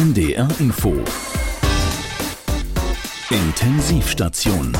NDR Info Intensivstation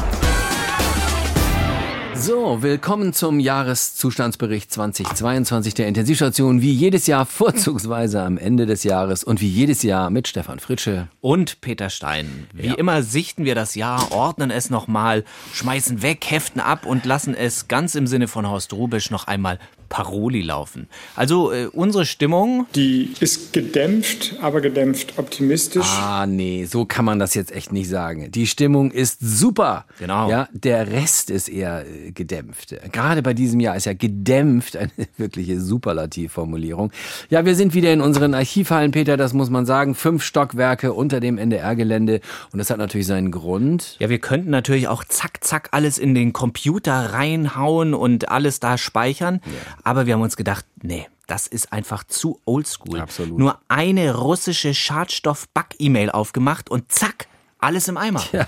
So, willkommen zum Jahreszustandsbericht 2022 der Intensivstation. Wie jedes Jahr vorzugsweise am Ende des Jahres und wie jedes Jahr mit Stefan Fritsche. Und Peter Stein. Wie Ja. immer sichten wir das Jahr, ordnen es nochmal, schmeißen weg, heften ab und lassen es ganz im Sinne von Horst Rubisch noch einmal Paroli laufen. Also äh, unsere Stimmung, Die ist gedämpft, aber gedämpft optimistisch. Ah, nee, so kann man das jetzt echt nicht sagen. Die Stimmung ist super. Genau. Ja, der Rest ist eher äh, gedämpft. Gerade bei diesem Jahr ist ja gedämpft eine wirkliche Superlativformulierung. Ja, wir sind wieder in unseren Archivhallen, Peter, das muss man sagen. Fünf Stockwerke unter dem NDR-Gelände. Und das hat natürlich seinen Grund. ja, wir könnten natürlich auch zack, zack alles in den Computer reinhauen und alles da speichern. Aber wir haben uns gedacht, nee, das ist einfach zu oldschool. Absolut. Nur eine russische Schadstoff-Back-E-Mail aufgemacht und zack, alles im Eimer. Ja,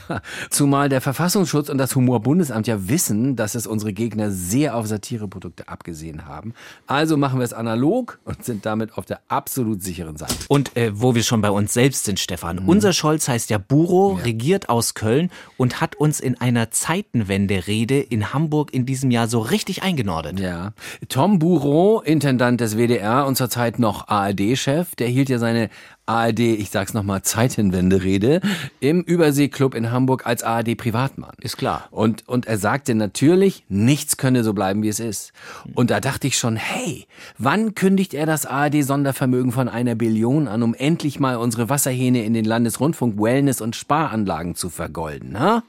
zumal der Verfassungsschutz und das Humorbundesamt ja wissen, dass es unsere Gegner sehr auf Satireprodukte abgesehen haben. Also machen wir es analog und sind damit auf der absolut sicheren Seite. Und äh, wo wir schon bei uns selbst sind, Stefan. Unser Scholz heißt ja Buro, regiert aus Köln und hat uns in einer Zeitenwende-Rede in Hamburg in diesem Jahr so richtig eingenordet. Ja. Tom Bureau, Intendant des WDR und zurzeit noch ARD-Chef, der hielt ja seine ARD, ich sag's nochmal, Zeitenwende-Rede im Überseeklub in Hamburg als ARD-Privatmann. Ist klar. Und, und er sagte natürlich, nichts könne so bleiben, wie es ist. Und da dachte ich schon, hey, wann kündigt er das ARD-Sondervermögen von einer Billion an, um endlich mal unsere Wasserhähne in den Landesrundfunk, Wellness und Sparanlagen zu vergolden, ha?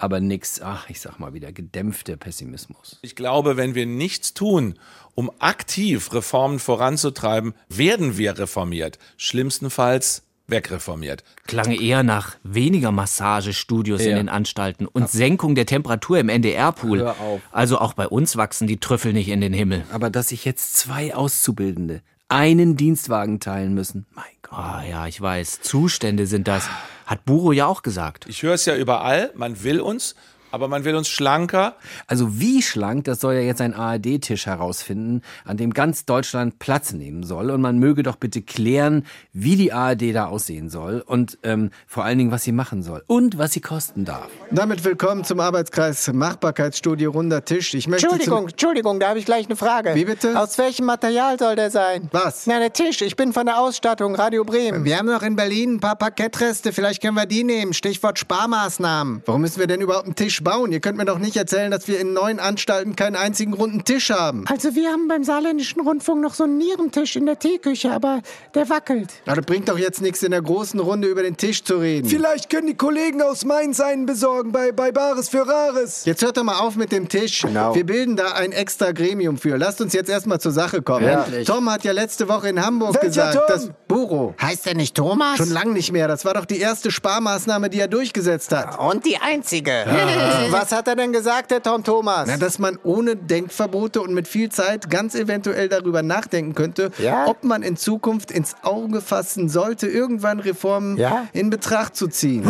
Aber nix, ach, ich sag mal wieder, gedämpfter Pessimismus. Ich glaube, wenn wir nichts tun, um aktiv Reformen voranzutreiben, werden wir reformiert. Schlimmstenfalls wegreformiert. Klang eher nach weniger Massagestudios in Ja. den Anstalten und Senkung der Temperatur im NDR-Pool. Also auch bei uns wachsen die Trüffel nicht in den Himmel. Aber dass sich jetzt zwei Auszubildende einen Dienstwagen teilen müssen, mein Gott. Ah ja, ich weiß. Zustände sind das. Hat Buro ja auch gesagt. Ich höre es ja überall, man will uns, aber man will uns schlanker. Also wie schlank, das soll ja jetzt ein ARD-Tisch herausfinden, an dem ganz Deutschland Platz nehmen soll. Und man möge doch bitte klären, wie die ARD da aussehen soll und ähm, vor allen Dingen, was sie machen soll und was sie kosten darf. Damit willkommen zum Arbeitskreis Machbarkeitsstudie Runder Tisch. Ich möchte Entschuldigung, Entschuldigung, da habe ich gleich eine Frage. Wie bitte? Aus welchem Material soll der sein? Was? Na, der Tisch. Ich bin von der Ausstattung Radio Bremen. Wir haben noch in Berlin ein paar Parkettreste, vielleicht können wir die nehmen. Stichwort Sparmaßnahmen. Warum müssen wir denn überhaupt einen Tisch bauen? Ihr könnt mir doch nicht erzählen, dass wir in neuen Anstalten keinen einzigen runden Tisch haben. Also wir haben beim Saarländischen Rundfunk noch so einen Nierentisch in der Teeküche, aber der wackelt. Na, das bringt doch jetzt nichts in der großen Runde über den Tisch zu reden. Vielleicht können die Kollegen aus Mainz einen besorgen bei, bei Bares für Rares. Jetzt hört doch mal auf mit dem Tisch. Genau. Wir bilden da ein extra Gremium für. Lasst uns jetzt erstmal zur Sache kommen. Endlich. Tom hat ja letzte Woche in Hamburg Welcher gesagt, Tom? dass Buro. Heißt der nicht Thomas? Schon lang nicht mehr. Das war doch die erste Sparmaßnahme, die er durchgesetzt hat. Und die einzige. Was hat er denn gesagt, der Tom Thomas? Na, dass man ohne Denkverbote und mit viel Zeit ganz eventuell darüber nachdenken könnte, Ja? ob man in Zukunft ins Auge fassen sollte, irgendwann Reformen Ja? in Betracht zu ziehen.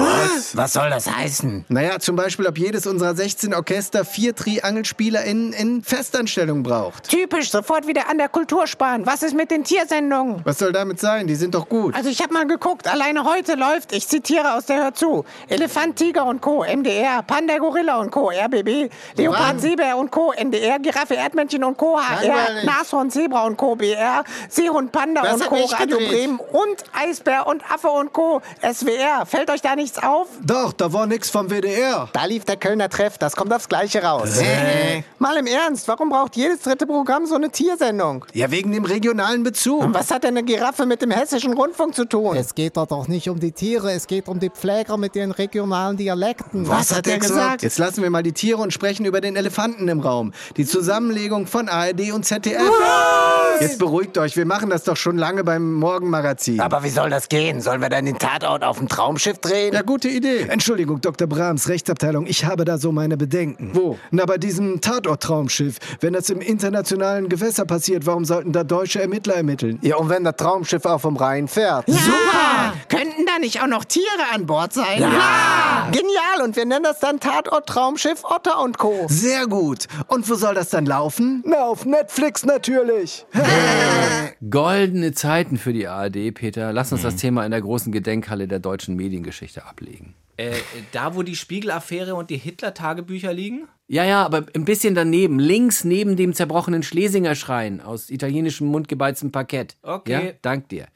Was soll das heißen? Naja, zum Beispiel, ob jedes unserer 16 Orchester vier Triangelspieler in, in Festanstellung braucht. Typisch, sofort wieder an der Kultur sparen. Was ist mit den Tiersendungen? Was soll damit sein? Die sind doch gut. Also ich habe mal geguckt, alleine heute läuft, ich zitiere aus der Hör zu, Elefant, Tiger und Co., MDR, Panda, Gorilla und Co., RBB, Leopard. Seebär und Co., NDR, Giraffe, Erdmännchen und Co., HR. Nashorn, Zebra und Co., BR, Seehund, Panda Das und Co., Radio gedreht. Bremen und Eisbär und Affe und Co., SWR. Fällt euch da nichts auf? Doch, da war nix vom WDR. Da lief der Kölner Treff, das kommt aufs Gleiche raus. Mal im Ernst, warum braucht jedes dritte Programm so eine Tiersendung? Ja, wegen dem regionalen Bezug. Und was hat denn eine Giraffe mit dem hessischen Rundfunk zu tun? Es geht da doch nicht um die Tiere, es geht um die Pfleger mit ihren regionalen Dialekten. Was hat der gesagt? Jetzt lassen wir mal die Tiere und sprechen über den Elefanten im Raum. Die Zusammenlegung von ARD und ZDF. Jetzt beruhigt euch, wir machen das doch schon lange beim Morgenmagazin. Aber wie soll das gehen? Sollen wir dann den Tatort auf dem Traumschiff drehen? Ja, gute Idee. Entschuldigung, Dr. Brahms, Rechtsabteilung, ich habe da so meine Bedenken. Wo? Na, bei diesem Tatort-Traumschiff. Wenn das im internationalen Gewässer passiert, warum sollten da deutsche Ermittler ermitteln? Ja, und wenn das Traumschiff auch vom Rhein fährt. Super! Könnten da nicht auch noch Tiere an Bord sein? Ja! Genial, und wir nennen das dann Tatort Traumschiff Otter und Co. Sehr gut. Und wo soll das dann laufen? Na, auf Netflix natürlich. Goldene Zeiten für die ARD, Peter. Lass uns das Thema in der großen Gedenkhalle der deutschen Mediengeschichte ablegen. Äh, da, wo die Spiegel-Affäre und die Hitler-Tagebücher liegen? Ja, ja, aber ein bisschen daneben, links neben dem zerbrochenen Schlesinger Schrein aus italienischem mundgebeiztem Parkett. Okay. Ja, dank dir.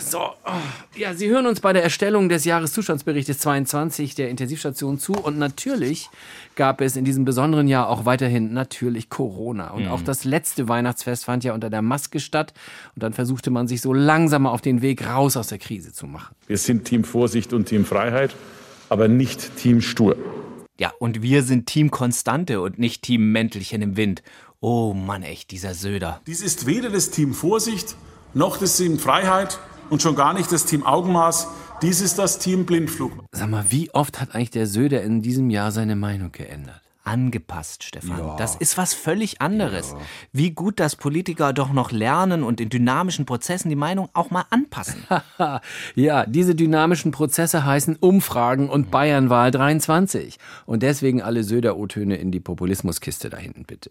So, ja, Sie hören uns bei der Erstellung des Jahreszustandsberichtes 22 der Intensivstation zu und natürlich gab es in diesem besonderen Jahr auch weiterhin natürlich Corona und auch das letzte Weihnachtsfest fand ja unter der Maske statt und dann versuchte man sich so langsam auf den Weg raus aus der Krise zu machen. Wir sind Team Vorsicht und Team Freiheit, aber nicht Team Stur. Ja, und wir sind Team Konstante und nicht Team Mäntelchen im Wind. Oh Mann, echt, dieser Söder. Dies ist weder das Team Vorsicht noch das Team Freiheit und schon gar nicht das Team Augenmaß. Dies ist das Team Blindflug. Sag mal, wie oft hat eigentlich der Söder in diesem Jahr seine Meinung geändert? Angepasst, Stefan. Das ist was völlig anderes. Wie gut, dass Politiker doch noch lernen und in dynamischen Prozessen die Meinung auch mal anpassen. ja, diese dynamischen Prozesse heißen Umfragen und Bayernwahl 23. Und deswegen alle Söder-O-Töne in die Populismuskiste da hinten, bitte.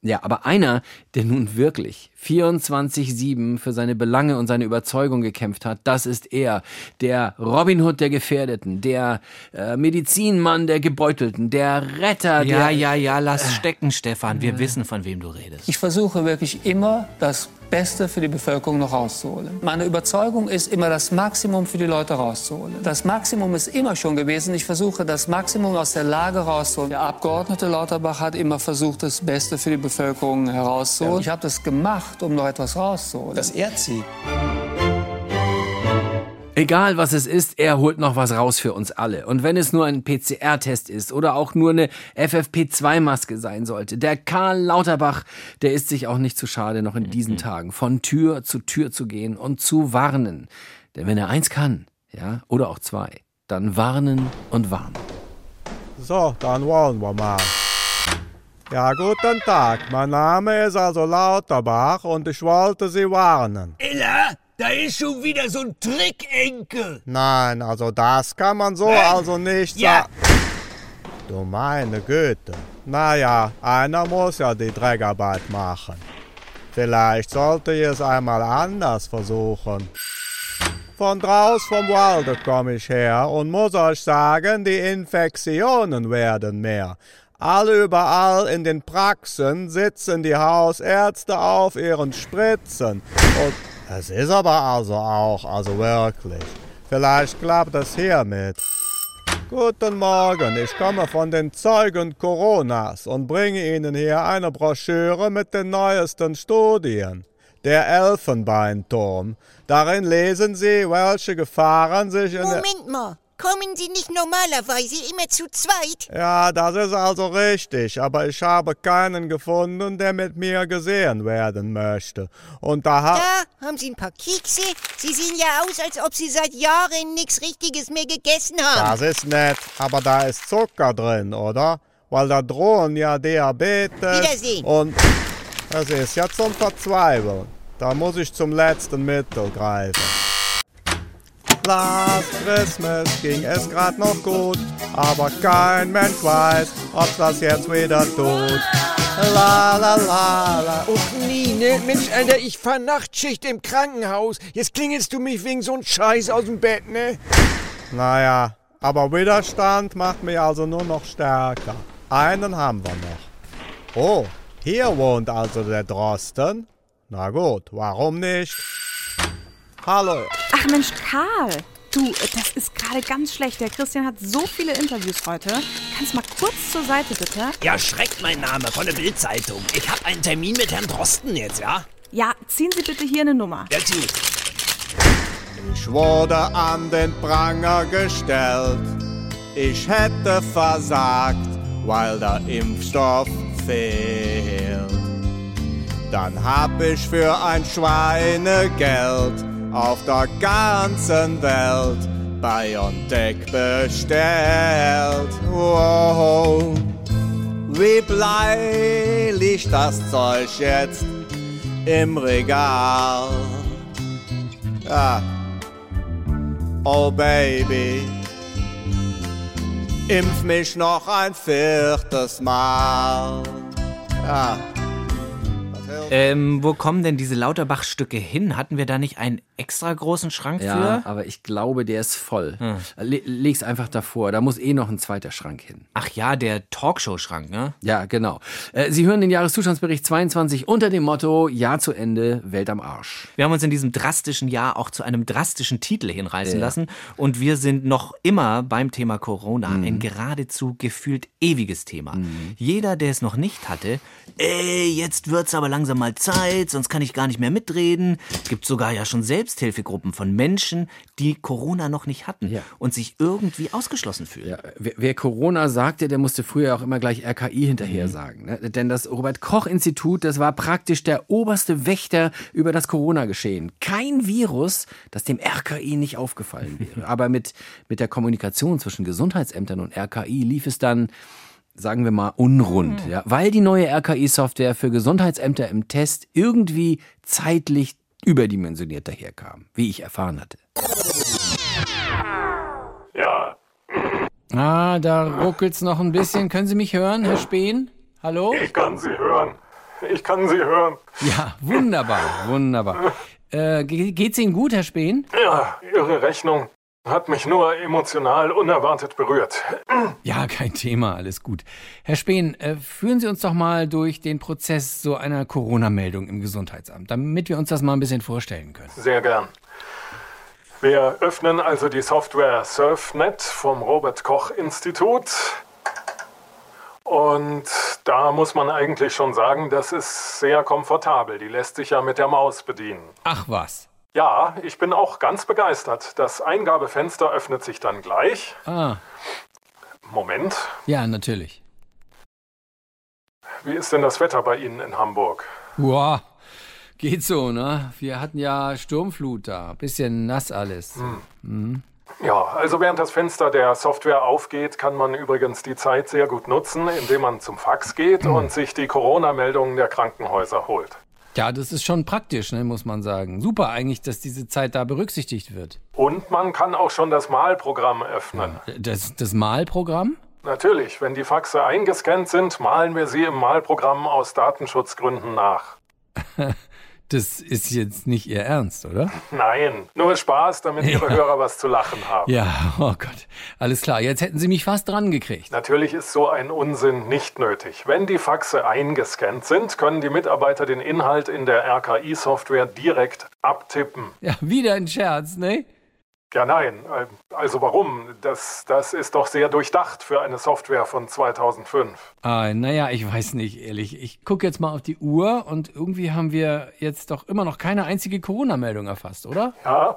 Ja, aber einer, der nun wirklich 24-7 für seine Belange und seine Überzeugung gekämpft hat, das ist er. Der Robin Hood der Gefährdeten, der äh, Medizinmann der Gebeutelten, der Retter. Ja, ja, ja, lass stecken, Stefan. Wir wissen, von wem du redest. Ich versuche wirklich immer das Beste für die Bevölkerung noch rauszuholen. Meine Überzeugung ist immer das Maximum für die Leute rauszuholen. Das Maximum ist immer schon gewesen. Ich versuche das Maximum aus der Lage rauszuholen. Der Abgeordnete Lauterbach hat immer versucht, das Beste für die Bevölkerung herauszuholen. Ich habe das gemacht, um noch etwas rauszuholen. Das ehrt sie. Egal was es ist, er holt noch was raus für uns alle. Und wenn es nur ein PCR-Test ist oder auch nur eine FFP2-Maske sein sollte, der Karl Lauterbach, der ist sich auch nicht zu schade, noch in diesen Tagen von Tür zu Tür zu gehen und zu warnen. Denn wenn er eins kann, ja, oder auch zwei, dann warnen und warnen. So, dann wollen wir mal. Ja, guten Tag. Mein Name ist also Lauterbach und ich wollte Sie warnen. Ella, da ist schon wieder so ein Trickenkel. Nein, also das kann man so Nein. also nicht Ja. sagen. Du meine Güte. Naja, einer muss ja die Dreckarbeit machen. Vielleicht sollte ich es einmal anders versuchen. Von draus vom Walde komme ich her und muss euch sagen, die Infektionen werden mehr. Alle überall in den Praxen sitzen die Hausärzte auf ihren Spritzen. Und es ist aber also auch, also wirklich. Vielleicht klappt es hiermit. Guten Morgen, ich komme von den Zeugen Coronas und bringe Ihnen hier eine Broschüre mit den neuesten Studien. Der Elfenbeinturm. Darin lesen Sie, welche Gefahren sich in. Moment mal, kommen Sie nicht normalerweise immer zu zweit? Ja, das ist also richtig, aber ich habe keinen gefunden, der mit mir gesehen werden möchte. Und da hat... Da haben Sie ein paar Kekse. Sie sehen ja aus, als ob Sie seit Jahren nichts Richtiges mehr gegessen haben. Das ist nett, aber da ist Zucker drin, oder? Weil da drohen ja Diabetes. Wiedersehen. Und es ist ja zum Verzweifeln. Da muss ich zum letzten Mittel greifen. Last Christmas ging es grad noch gut, aber kein Mensch weiß, ob das jetzt wieder tut. La la la la. Och nee, ne? Mensch, Alter, ich fahr Nachtschicht im Krankenhaus. Jetzt klingelst du mich wegen so ein Scheiß aus dem Bett, ne? Naja, aber Widerstand macht mich also nur noch stärker. Einen haben wir noch. Oh, hier wohnt also der Drosten. Na gut, warum nicht? Hallo. Ach Mensch, Karl. Du, das ist gerade ganz schlecht. Der Christian hat so viele Interviews heute. Kannst mal kurz zur Seite, bitte? Ja, Schreck mein Name von der Bildzeitung. Ich habe einen Termin mit Herrn Drosten jetzt, ja? Ja, ziehen Sie bitte hier eine Nummer. Ja, tschüss. Ich wurde an den Pranger gestellt. Ich hätte versagt, weil der Impfstoff fehlt. Dann hab ich für ein Schweinegeld auf der ganzen Welt BioNTech bestellt. Wow. Wie blei liegt das Zeug jetzt im Regal? Ja, Oh Baby, impf mich noch ein viertes Mal. Ja. Ähm, wo kommen denn diese Lauterbach-Stücke hin? Hatten wir da nicht einen extra großen Schrank Ja, für? aber ich glaube, der ist voll. Hm. Le leg's einfach davor. Da muss eh noch ein zweiter Schrank hin. Ach ja, der Talkshow-Schrank, ne? Ja, genau. Äh, Sie hören den Jahreszustandsbericht 22 unter dem Motto Jahr zu Ende, Welt am Arsch. Wir haben uns in diesem drastischen Jahr auch zu einem drastischen Titel hinreißen Ja. lassen und wir sind noch immer beim Thema Corona, Mhm. ein geradezu gefühlt ewiges Thema. Jeder, der es noch nicht hatte, ey, jetzt wird's aber langsam mal Zeit, sonst kann ich gar nicht mehr mitreden. Gibt sogar ja schon Selbsthilfegruppen von Menschen, die Corona noch nicht hatten und sich irgendwie ausgeschlossen fühlen. Wer, wer Corona sagte, der musste früher auch immer gleich RKI hinterher Mhm. sagen. Ne? Denn das Robert-Koch-Institut, das war praktisch der oberste Wächter über das Corona-Geschehen. Kein Virus, das dem RKI nicht aufgefallen wäre. Aber mit, mit der Kommunikation zwischen Gesundheitsämtern und RKI lief es dann sagen wir mal, unrund, ja, weil die neue RKI-Software für Gesundheitsämter im Test irgendwie zeitlich überdimensioniert daherkam, wie ich erfahren hatte. Ja, Ah, da ruckelt's noch ein bisschen. Können Sie mich hören, Herr Spehn? Hallo? ich kann Sie hören. Ich kann Sie hören. Ja, wunderbar, wunderbar. Äh, ge- geht's Ihnen gut, Herr Spehn? Ja, Ihre Rechnung hat mich nur emotional unerwartet berührt. Ja, kein Thema, alles gut. Herr Spehn, äh, führen Sie uns doch mal durch den Prozess so einer Corona-Meldung im Gesundheitsamt, damit wir uns das mal ein bisschen vorstellen können. Sehr gern. Wir öffnen also die Software SurfNet vom Robert Koch Institut. Und da muss man eigentlich schon sagen, das ist sehr komfortabel. Die lässt sich ja mit der Maus bedienen. Ach was. Ja, ich bin auch ganz begeistert. Das Eingabefenster öffnet sich dann gleich. Ah, Moment, ja, natürlich. wie ist denn das Wetter bei Ihnen in Hamburg? Boah, geht so, ne? Wir hatten ja Sturmflut da, bisschen nass alles. Mhm. Ja, also während das Fenster der Software aufgeht, kann man übrigens die Zeit sehr gut nutzen, indem man zum Fax geht und sich die Corona-Meldungen der Krankenhäuser holt. Ja, das ist schon praktisch, ne, muss man sagen. Super eigentlich, dass diese Zeit da berücksichtigt wird. Und man kann auch schon das Malprogramm öffnen. Das, das Malprogramm? Natürlich, wenn die Faxe eingescannt sind, malen wir sie im Malprogramm aus Datenschutzgründen nach. Das ist jetzt nicht Ihr Ernst, oder? Nein, nur Spaß, damit Ihre Ja. Hörer was zu lachen haben. Ja, oh Gott. Alles klar, jetzt hätten Sie mich fast dran gekriegt. Natürlich ist so ein Unsinn nicht nötig. Wenn die Faxe eingescannt sind, können die Mitarbeiter den Inhalt in der RKI-Software direkt abtippen. Ja, wieder ein Scherz, ne? Ja, nein. Also warum? Das, das ist doch sehr durchdacht für eine Software von 2005. Ah, naja, ich weiß nicht, ehrlich. Ich gucke jetzt mal auf die Uhr und irgendwie haben wir jetzt doch immer noch keine einzige Corona-Meldung erfasst, oder? Ja,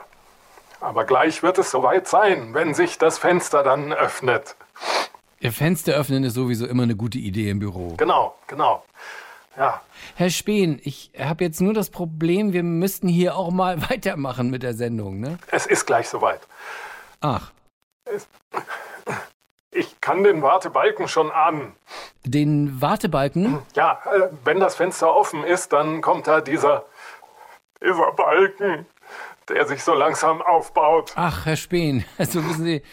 aber gleich wird es soweit sein, wenn sich das Fenster dann öffnet. Ihr Fenster öffnen ist sowieso immer eine gute Idee im Büro. Genau, genau. Ja, Herr Spehn, ich habe jetzt nur das Problem, wir müssten hier auch mal weitermachen mit der Sendung, ne? es ist gleich soweit. Ach, Ich kann den Wartebalken schon ahnen. den Wartebalken? Ja, äh, wenn das Fenster offen ist, dann kommt da dieser, dieser Balken, der sich so langsam aufbaut. Ach, Herr Spehn, also wissen Sie,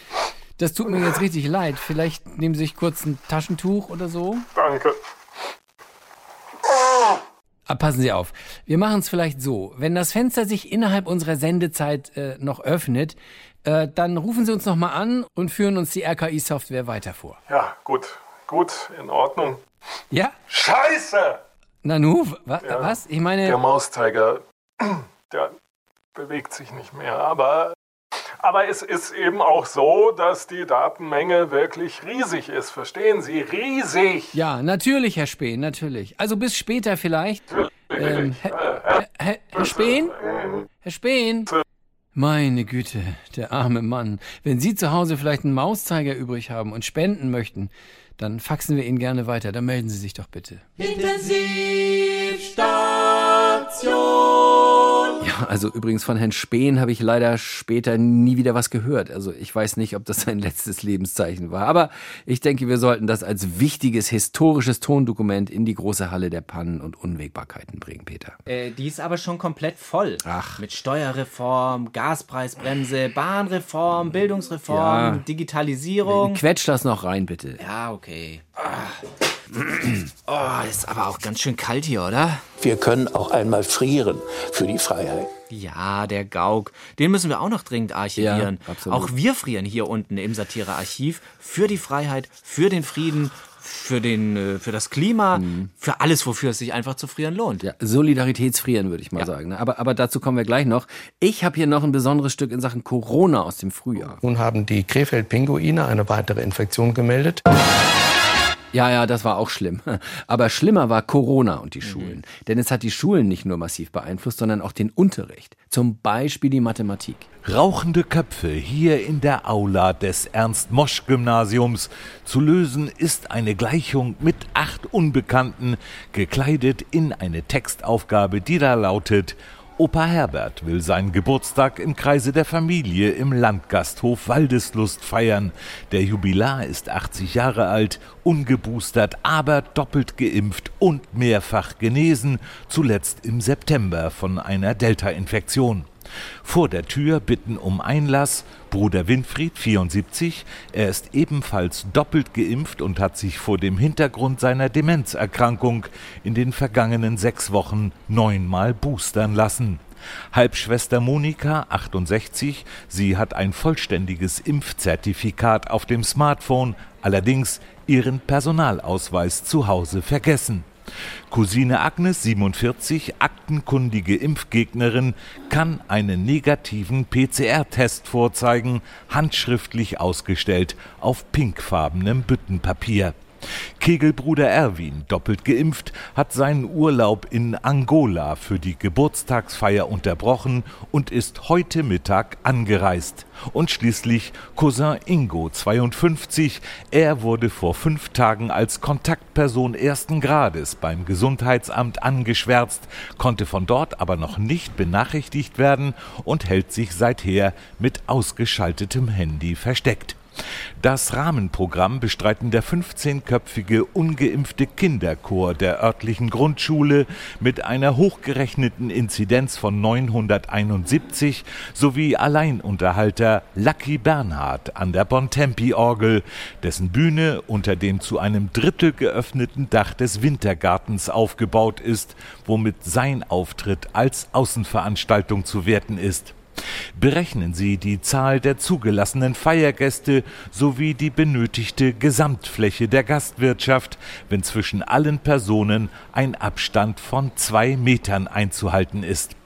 das tut mir jetzt richtig leid. Vielleicht nehmen Sie sich kurz ein Taschentuch oder so? Danke. Ah, passen Sie auf. Wir machen es vielleicht so. Wenn das Fenster sich innerhalb unserer Sendezeit äh, noch öffnet, äh, dann rufen Sie uns nochmal an und führen uns die RKI-Software weiter vor. Ja, gut, gut, in Ordnung. Ja? Scheiße! Nanu, wa Ja, was? Ich meine. Der Mauszeiger, der bewegt sich nicht mehr. Aber, aber es ist eben auch so, dass die Datenmenge wirklich riesig ist. Verstehen Sie? Riesig! Ja, natürlich, Herr Spehn, natürlich. Also bis später vielleicht. Ähm, Herr, Herr, Herr, Spehn? Herr Spehn? Meine Güte, der arme Mann. Wenn Sie zu Hause vielleicht einen Mauszeiger übrig haben und spenden möchten, dann faxen wir ihn gerne weiter. Dann melden Sie sich doch bitte. Intensivstation. Ja, also übrigens von Herrn Spehn habe ich leider später nie wieder was gehört. Also ich weiß nicht, ob das sein letztes Lebenszeichen war. Aber ich denke, wir sollten das als wichtiges historisches Tondokument in die große Halle der Pannen und Unwägbarkeiten bringen, Peter. Äh, die ist aber schon komplett voll. Ach. Mit Steuerreform, Gaspreisbremse, Bahnreform, Bildungsreform, Ja. Digitalisierung. Quetsch das noch rein, bitte. Ja, okay. Ah. Oh, ist aber auch ganz schön kalt hier, oder? Wir können auch einmal frieren für die Freiheit. Ja, der Gauk. Den müssen wir auch noch dringend archivieren. Ja, absolut. auch wir frieren hier unten im Satirearchiv für die Freiheit, für den Frieden, für, den, äh, für das Klima, für alles, wofür es sich einfach zu frieren lohnt. Ja, Solidaritätsfrieren, würde ich mal sagen. ne? Aber, aber dazu kommen wir gleich noch. Ich habe hier noch ein besonderes Stück in Sachen Corona aus dem Frühjahr. Nun haben die Krefeld-Pinguine eine weitere Infektion gemeldet. Ja, ja, das war auch schlimm. Aber schlimmer war Corona und die Schulen. Denn es hat die Schulen nicht nur massiv beeinflusst, sondern auch den Unterricht. Zum Beispiel die Mathematik. Rauchende Köpfe hier in der Aula des Ernst-Mosch-Gymnasiums. Zu lösen ist eine Gleichung mit acht Unbekannten, gekleidet in eine Textaufgabe, die da lautet: Opa Herbert will seinen Geburtstag im Kreise der Familie im Landgasthof Waldeslust feiern. Der Jubilar ist 80 Jahre alt, ungeboostert, aber doppelt geimpft und mehrfach genesen, zuletzt im September von einer Delta-Infektion. Vor der Tür bitten um Einlass Bruder Winfried, 74. Er ist ebenfalls doppelt geimpft und hat sich vor dem Hintergrund seiner Demenzerkrankung in den vergangenen sechs Wochen neunmal boostern lassen. Halbschwester Monika, 68, sie hat ein vollständiges Impfzertifikat auf dem Smartphone, allerdings ihren Personalausweis zu Hause vergessen. Cousine Agnes, 47, aktenkundige Impfgegnerin, kann einen negativen PCR-Test vorzeigen, handschriftlich ausgestellt auf pinkfarbenem Büttenpapier. Kegelbruder Erwin, doppelt geimpft, hat seinen Urlaub in Angola für die Geburtstagsfeier unterbrochen und ist heute Mittag angereist. Und schließlich Cousin Ingo, 52. Er wurde vor fünf Tagen als Kontaktperson ersten Grades beim Gesundheitsamt angeschwärzt, konnte von dort aber noch nicht benachrichtigt werden und hält sich seither mit ausgeschaltetem Handy versteckt. Das Rahmenprogramm bestreiten der 15-köpfige ungeimpfte Kinderchor der örtlichen Grundschule mit einer hochgerechneten Inzidenz von 971 sowie Alleinunterhalter Lucky Bernhard an der Bontempi-Orgel, dessen Bühne unter dem zu einem Drittel geöffneten Dach des Wintergartens aufgebaut ist, womit sein Auftritt als Außenveranstaltung zu werten ist. Berechnen Sie die Zahl der zugelassenen Feiergäste sowie die benötigte Gesamtfläche der Gastwirtschaft, wenn zwischen allen Personen ein Abstand von zwei Metern einzuhalten ist.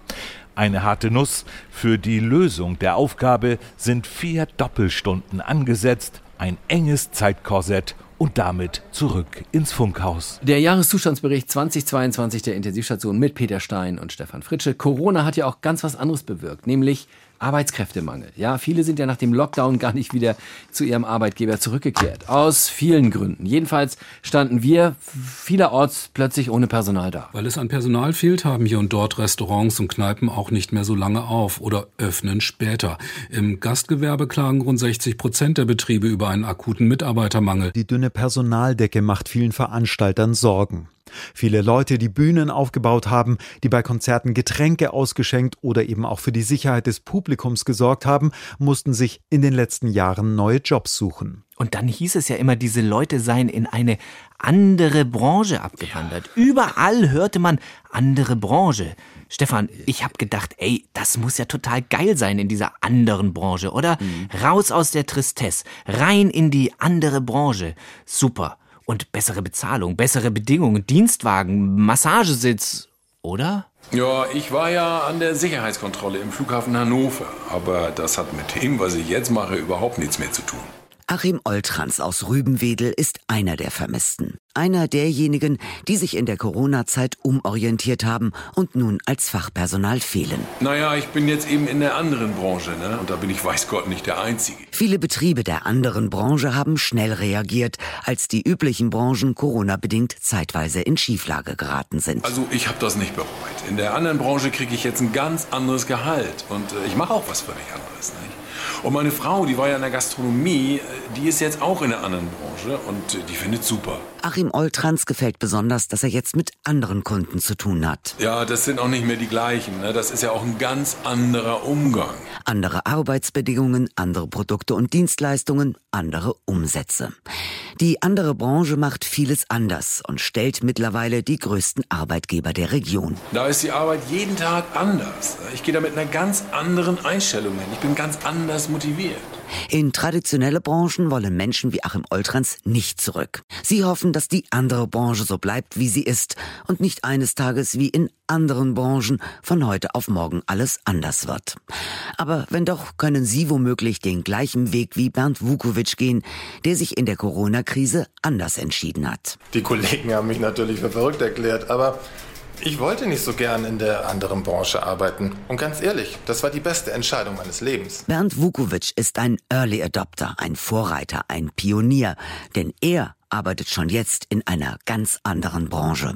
Eine harte Nuss. Für die Lösung der Aufgabe sind vier Doppelstunden angesetzt, ein enges Zeitkorsett und damit zurück ins Funkhaus. Der Jahreszustandsbericht 2022 der Intensivstation mit Peter Stein und Stefan Fritsche. Corona hat ja auch ganz was anderes bewirkt, nämlich Arbeitskräftemangel. Ja, viele sind ja nach dem Lockdown gar nicht wieder zu ihrem Arbeitgeber zurückgekehrt. Aus vielen Gründen. Jedenfalls standen wir vielerorts plötzlich ohne Personal da. Weil es an Personal fehlt, haben hier und dort Restaurants und Kneipen auch nicht mehr so lange auf oder öffnen später. Im Gastgewerbe klagen rund 60 Prozent der Betriebe über einen akuten Mitarbeitermangel. Die dünne Personaldecke macht vielen Veranstaltern Sorgen. Viele Leute, die Bühnen aufgebaut haben, die bei Konzerten Getränke ausgeschenkt oder eben auch für die Sicherheit des Publikums gesorgt haben, mussten sich in den letzten Jahren neue Jobs suchen. Und dann hieß es ja immer, diese Leute seien in eine andere Branche abgewandert. Überall hörte man andere Branche. Stefan, ich habe gedacht, ey, das muss ja total geil sein in dieser anderen Branche, oder? Raus aus der Tristesse, rein in die andere Branche. Super. Und bessere Bezahlung, bessere Bedingungen, Dienstwagen, Massagesitz, oder? Ja, ich war ja an der Sicherheitskontrolle im Flughafen Hannover. Aber das hat mit dem, was ich jetzt mache, überhaupt nichts mehr zu tun. Achim Oltrans aus Rübenwedel ist einer der Vermissten. Einer derjenigen, die sich in der Corona-Zeit umorientiert haben und nun als Fachpersonal fehlen. Naja, ich bin jetzt eben in der anderen Branche, ne? Und da bin ich, weiß Gott, nicht der Einzige. Viele Betriebe der anderen Branche haben schnell reagiert, als die üblichen Branchen Corona-bedingt zeitweise in Schieflage geraten sind. Also ich habe das nicht bereut. In der anderen Branche kriege ich jetzt ein ganz anderes Gehalt. Und äh, ich mache auch was völlig anderes, nicht? Und meine Frau, die war ja in der Gastronomie, äh, die ist jetzt auch in der anderen Branche und äh, die findet super. Achim Oltrans gefällt besonders, dass er jetzt mit anderen Kunden zu tun hat. Ja, das sind auch nicht mehr die gleichen. Ne? Das ist ja auch ein ganz anderer Umgang. Andere Arbeitsbedingungen, andere Produkte und Dienstleistungen, andere Umsätze. Die andere Branche macht vieles anders und stellt mittlerweile die größten Arbeitgeber der Region. Da ist die Arbeit jeden Tag anders. Ich gehe da mit einer ganz anderen Einstellung hin. Ich bin ganz anders motiviert. In traditionelle Branchen wollen Menschen wie Achim Oltrans nicht zurück. Sie hoffen, dass die andere Branche so bleibt, wie sie ist und nicht eines Tages wie in anderen Branchen von heute auf morgen alles anders wird. Aber wenn doch, können Sie womöglich den gleichen Weg wie Bernd Vukovic gehen, der sich in der Corona-Krise anders entschieden hat. Die Kollegen haben mich natürlich für verrückt erklärt, aber ich wollte nicht so gern in der anderen Branche arbeiten. Und ganz ehrlich, das war die beste Entscheidung meines Lebens. Bernd Vukovic ist ein Early Adopter, ein Vorreiter, ein Pionier, denn er arbeitet schon jetzt in einer ganz anderen Branche.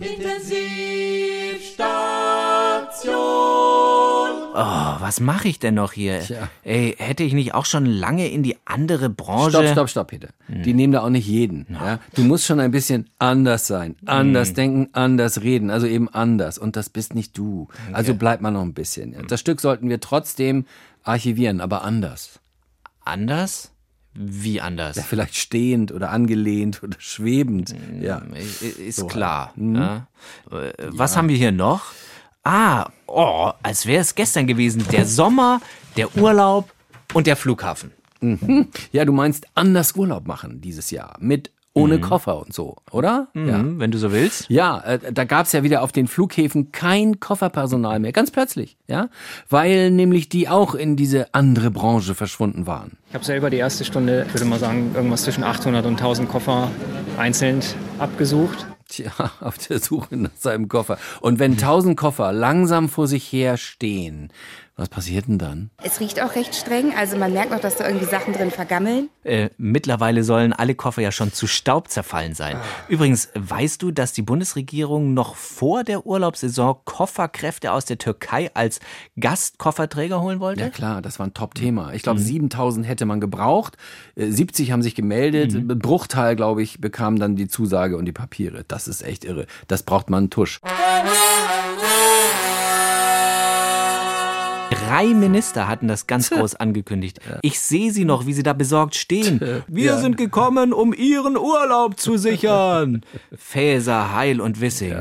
Oh, was mache ich denn noch hier? Tja. Ey, hätte ich nicht auch schon lange in die andere Branche... Stopp, stopp, stopp, Peter. Die nehmen da auch nicht jeden. Ja? Du musst schon ein bisschen anders sein, anders Hm. denken, anders reden, also eben anders. Und das bist nicht du. Also bleib mal noch ein bisschen. Ja. Das Stück sollten wir trotzdem archivieren, aber anders. Anders? Wie anders? Ja, vielleicht stehend oder angelehnt oder schwebend. Ja. Ist So klar. Mhm. Ja. Was haben wir hier noch? Ah, oh, als wäre es gestern gewesen. Der Sommer, der Urlaub und der Flughafen. Mhm. Ja, du meinst anders Urlaub machen dieses Jahr. Mit ohne Mhm. Koffer und so, oder? Mhm, wenn du so willst. Ja, äh, da gab's ja wieder auf den Flughäfen kein Kofferpersonal mehr, ganz plötzlich, ja, weil nämlich die auch in diese andere Branche verschwunden waren. Ich habe selber die erste Stunde, ich würde mal sagen, irgendwas zwischen 800 und 1000 Koffer einzeln abgesucht. Tja, auf der Suche nach seinem Koffer. Und wenn tausend Koffer langsam vor sich her stehen, was passiert denn dann? Es riecht auch recht streng, also man merkt noch, dass da irgendwie Sachen drin vergammeln. Äh, mittlerweile sollen alle Koffer ja schon zu Staub zerfallen sein. Übrigens, weißt du, dass die Bundesregierung noch vor der Urlaubssaison Kofferkräfte aus der Türkei als Gastkofferträger holen wollte? Ja klar, das war ein Top-Thema. Ich glaube, 7000 hätte man gebraucht. Äh, 70 haben sich gemeldet. Ein Bruchteil, glaube ich, bekam dann die Zusage und die Papiere. Das ist echt irre. Das braucht man einen Tusch. Drei Minister hatten das ganz groß angekündigt. Ich sehe sie noch, wie sie da besorgt stehen. Wir Ja. sind gekommen, um ihren Urlaub zu sichern. Faeser, Heil und Wissing.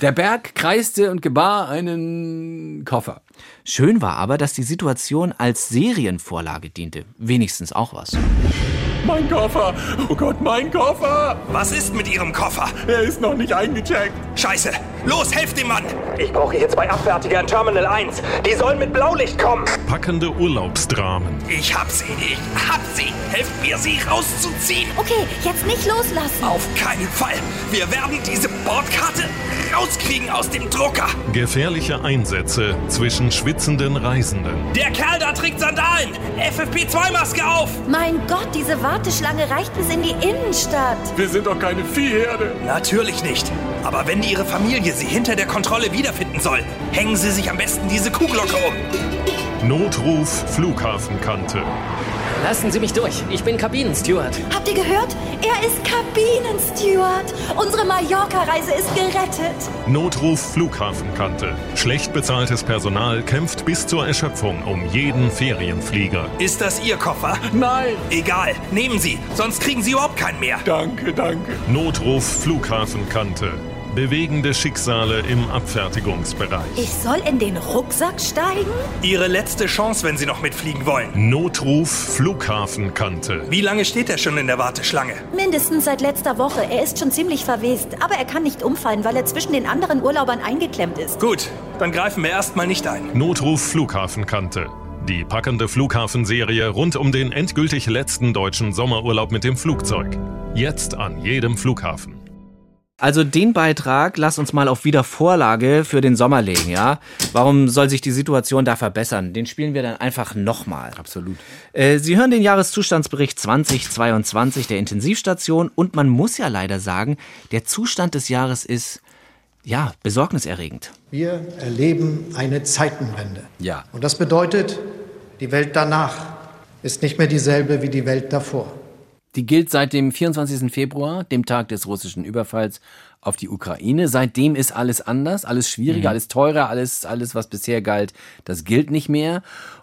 Der Berg kreiste und gebar einen Koffer. Schön war aber, dass die Situation als Serienvorlage diente. Wenigstens auch was. Mein Koffer! Oh Gott, mein Koffer! Was ist mit Ihrem Koffer? Er ist noch nicht eingecheckt. Scheiße! Los, helft dem Mann! Ich brauche hier zwei Abfertiger in Terminal 1. Die sollen mit Blaulicht kommen. Packende Urlaubsdramen. Ich hab sie, ich hab sie. Helft mir, sie rauszuziehen. Okay, jetzt nicht loslassen. Auf keinen Fall. Wir werden diese Bordkarte rauskriegen aus dem Drucker. Gefährliche Einsätze zwischen schwitzenden Reisenden. Der Kerl da trägt Sandalen. FFP2-Maske auf. Mein Gott, diese Warteschlange reicht bis in die Innenstadt. Wir sind doch keine Viehherde. Natürlich nicht. Aber wenn Ihre Familie Sie hinter der Kontrolle wiederfinden soll, hängen Sie sich am besten diese Kuhglocke um. Notruf Flughafenkante. Lassen Sie mich durch. Ich bin Kabinensteward. Habt ihr gehört? Er ist Kabinensteward. Unsere Mallorca-Reise ist gerettet. Notruf Flughafenkante. Schlecht bezahltes Personal kämpft bis zur Erschöpfung um jeden Ferienflieger. Ist das Ihr Koffer? Nein. Egal, nehmen Sie, sonst kriegen Sie überhaupt keinen mehr. Danke, danke. Notruf Flughafenkante. Bewegende Schicksale im Abfertigungsbereich. Ich soll in den Rucksack steigen? Ihre letzte Chance, wenn Sie noch mitfliegen wollen. Notruf Flughafenkante. Wie lange steht er schon in der Warteschlange? Mindestens seit letzter Woche. Er ist schon ziemlich verwest. Aber er kann nicht umfallen, weil er zwischen den anderen Urlaubern eingeklemmt ist. Gut, dann greifen wir erstmal nicht ein. Notruf Flughafenkante. Die packende Flughafenserie rund um den endgültig letzten deutschen Sommerurlaub mit dem Flugzeug. Jetzt an jedem Flughafen. Also den Beitrag lass uns mal auf Wiedervorlage für den Sommer legen, ja? Warum soll sich die Situation da verbessern? Den spielen wir dann einfach nochmal. Absolut. Äh, Sie hören den Jahreszustandsbericht 2022 der Intensivstation und man muss ja leider sagen, der Zustand des Jahres ist, ja, besorgniserregend. Wir erleben eine Zeitenwende. Ja. Und das bedeutet, die Welt danach ist nicht mehr dieselbe wie die Welt davor. Die gilt seit dem 24. Februar, dem Tag des russischen Überfalls auf die Ukraine. Seitdem ist alles anders, alles schwieriger, Mhm. alles teurer, alles, alles, was bisher galt, das gilt nicht mehr.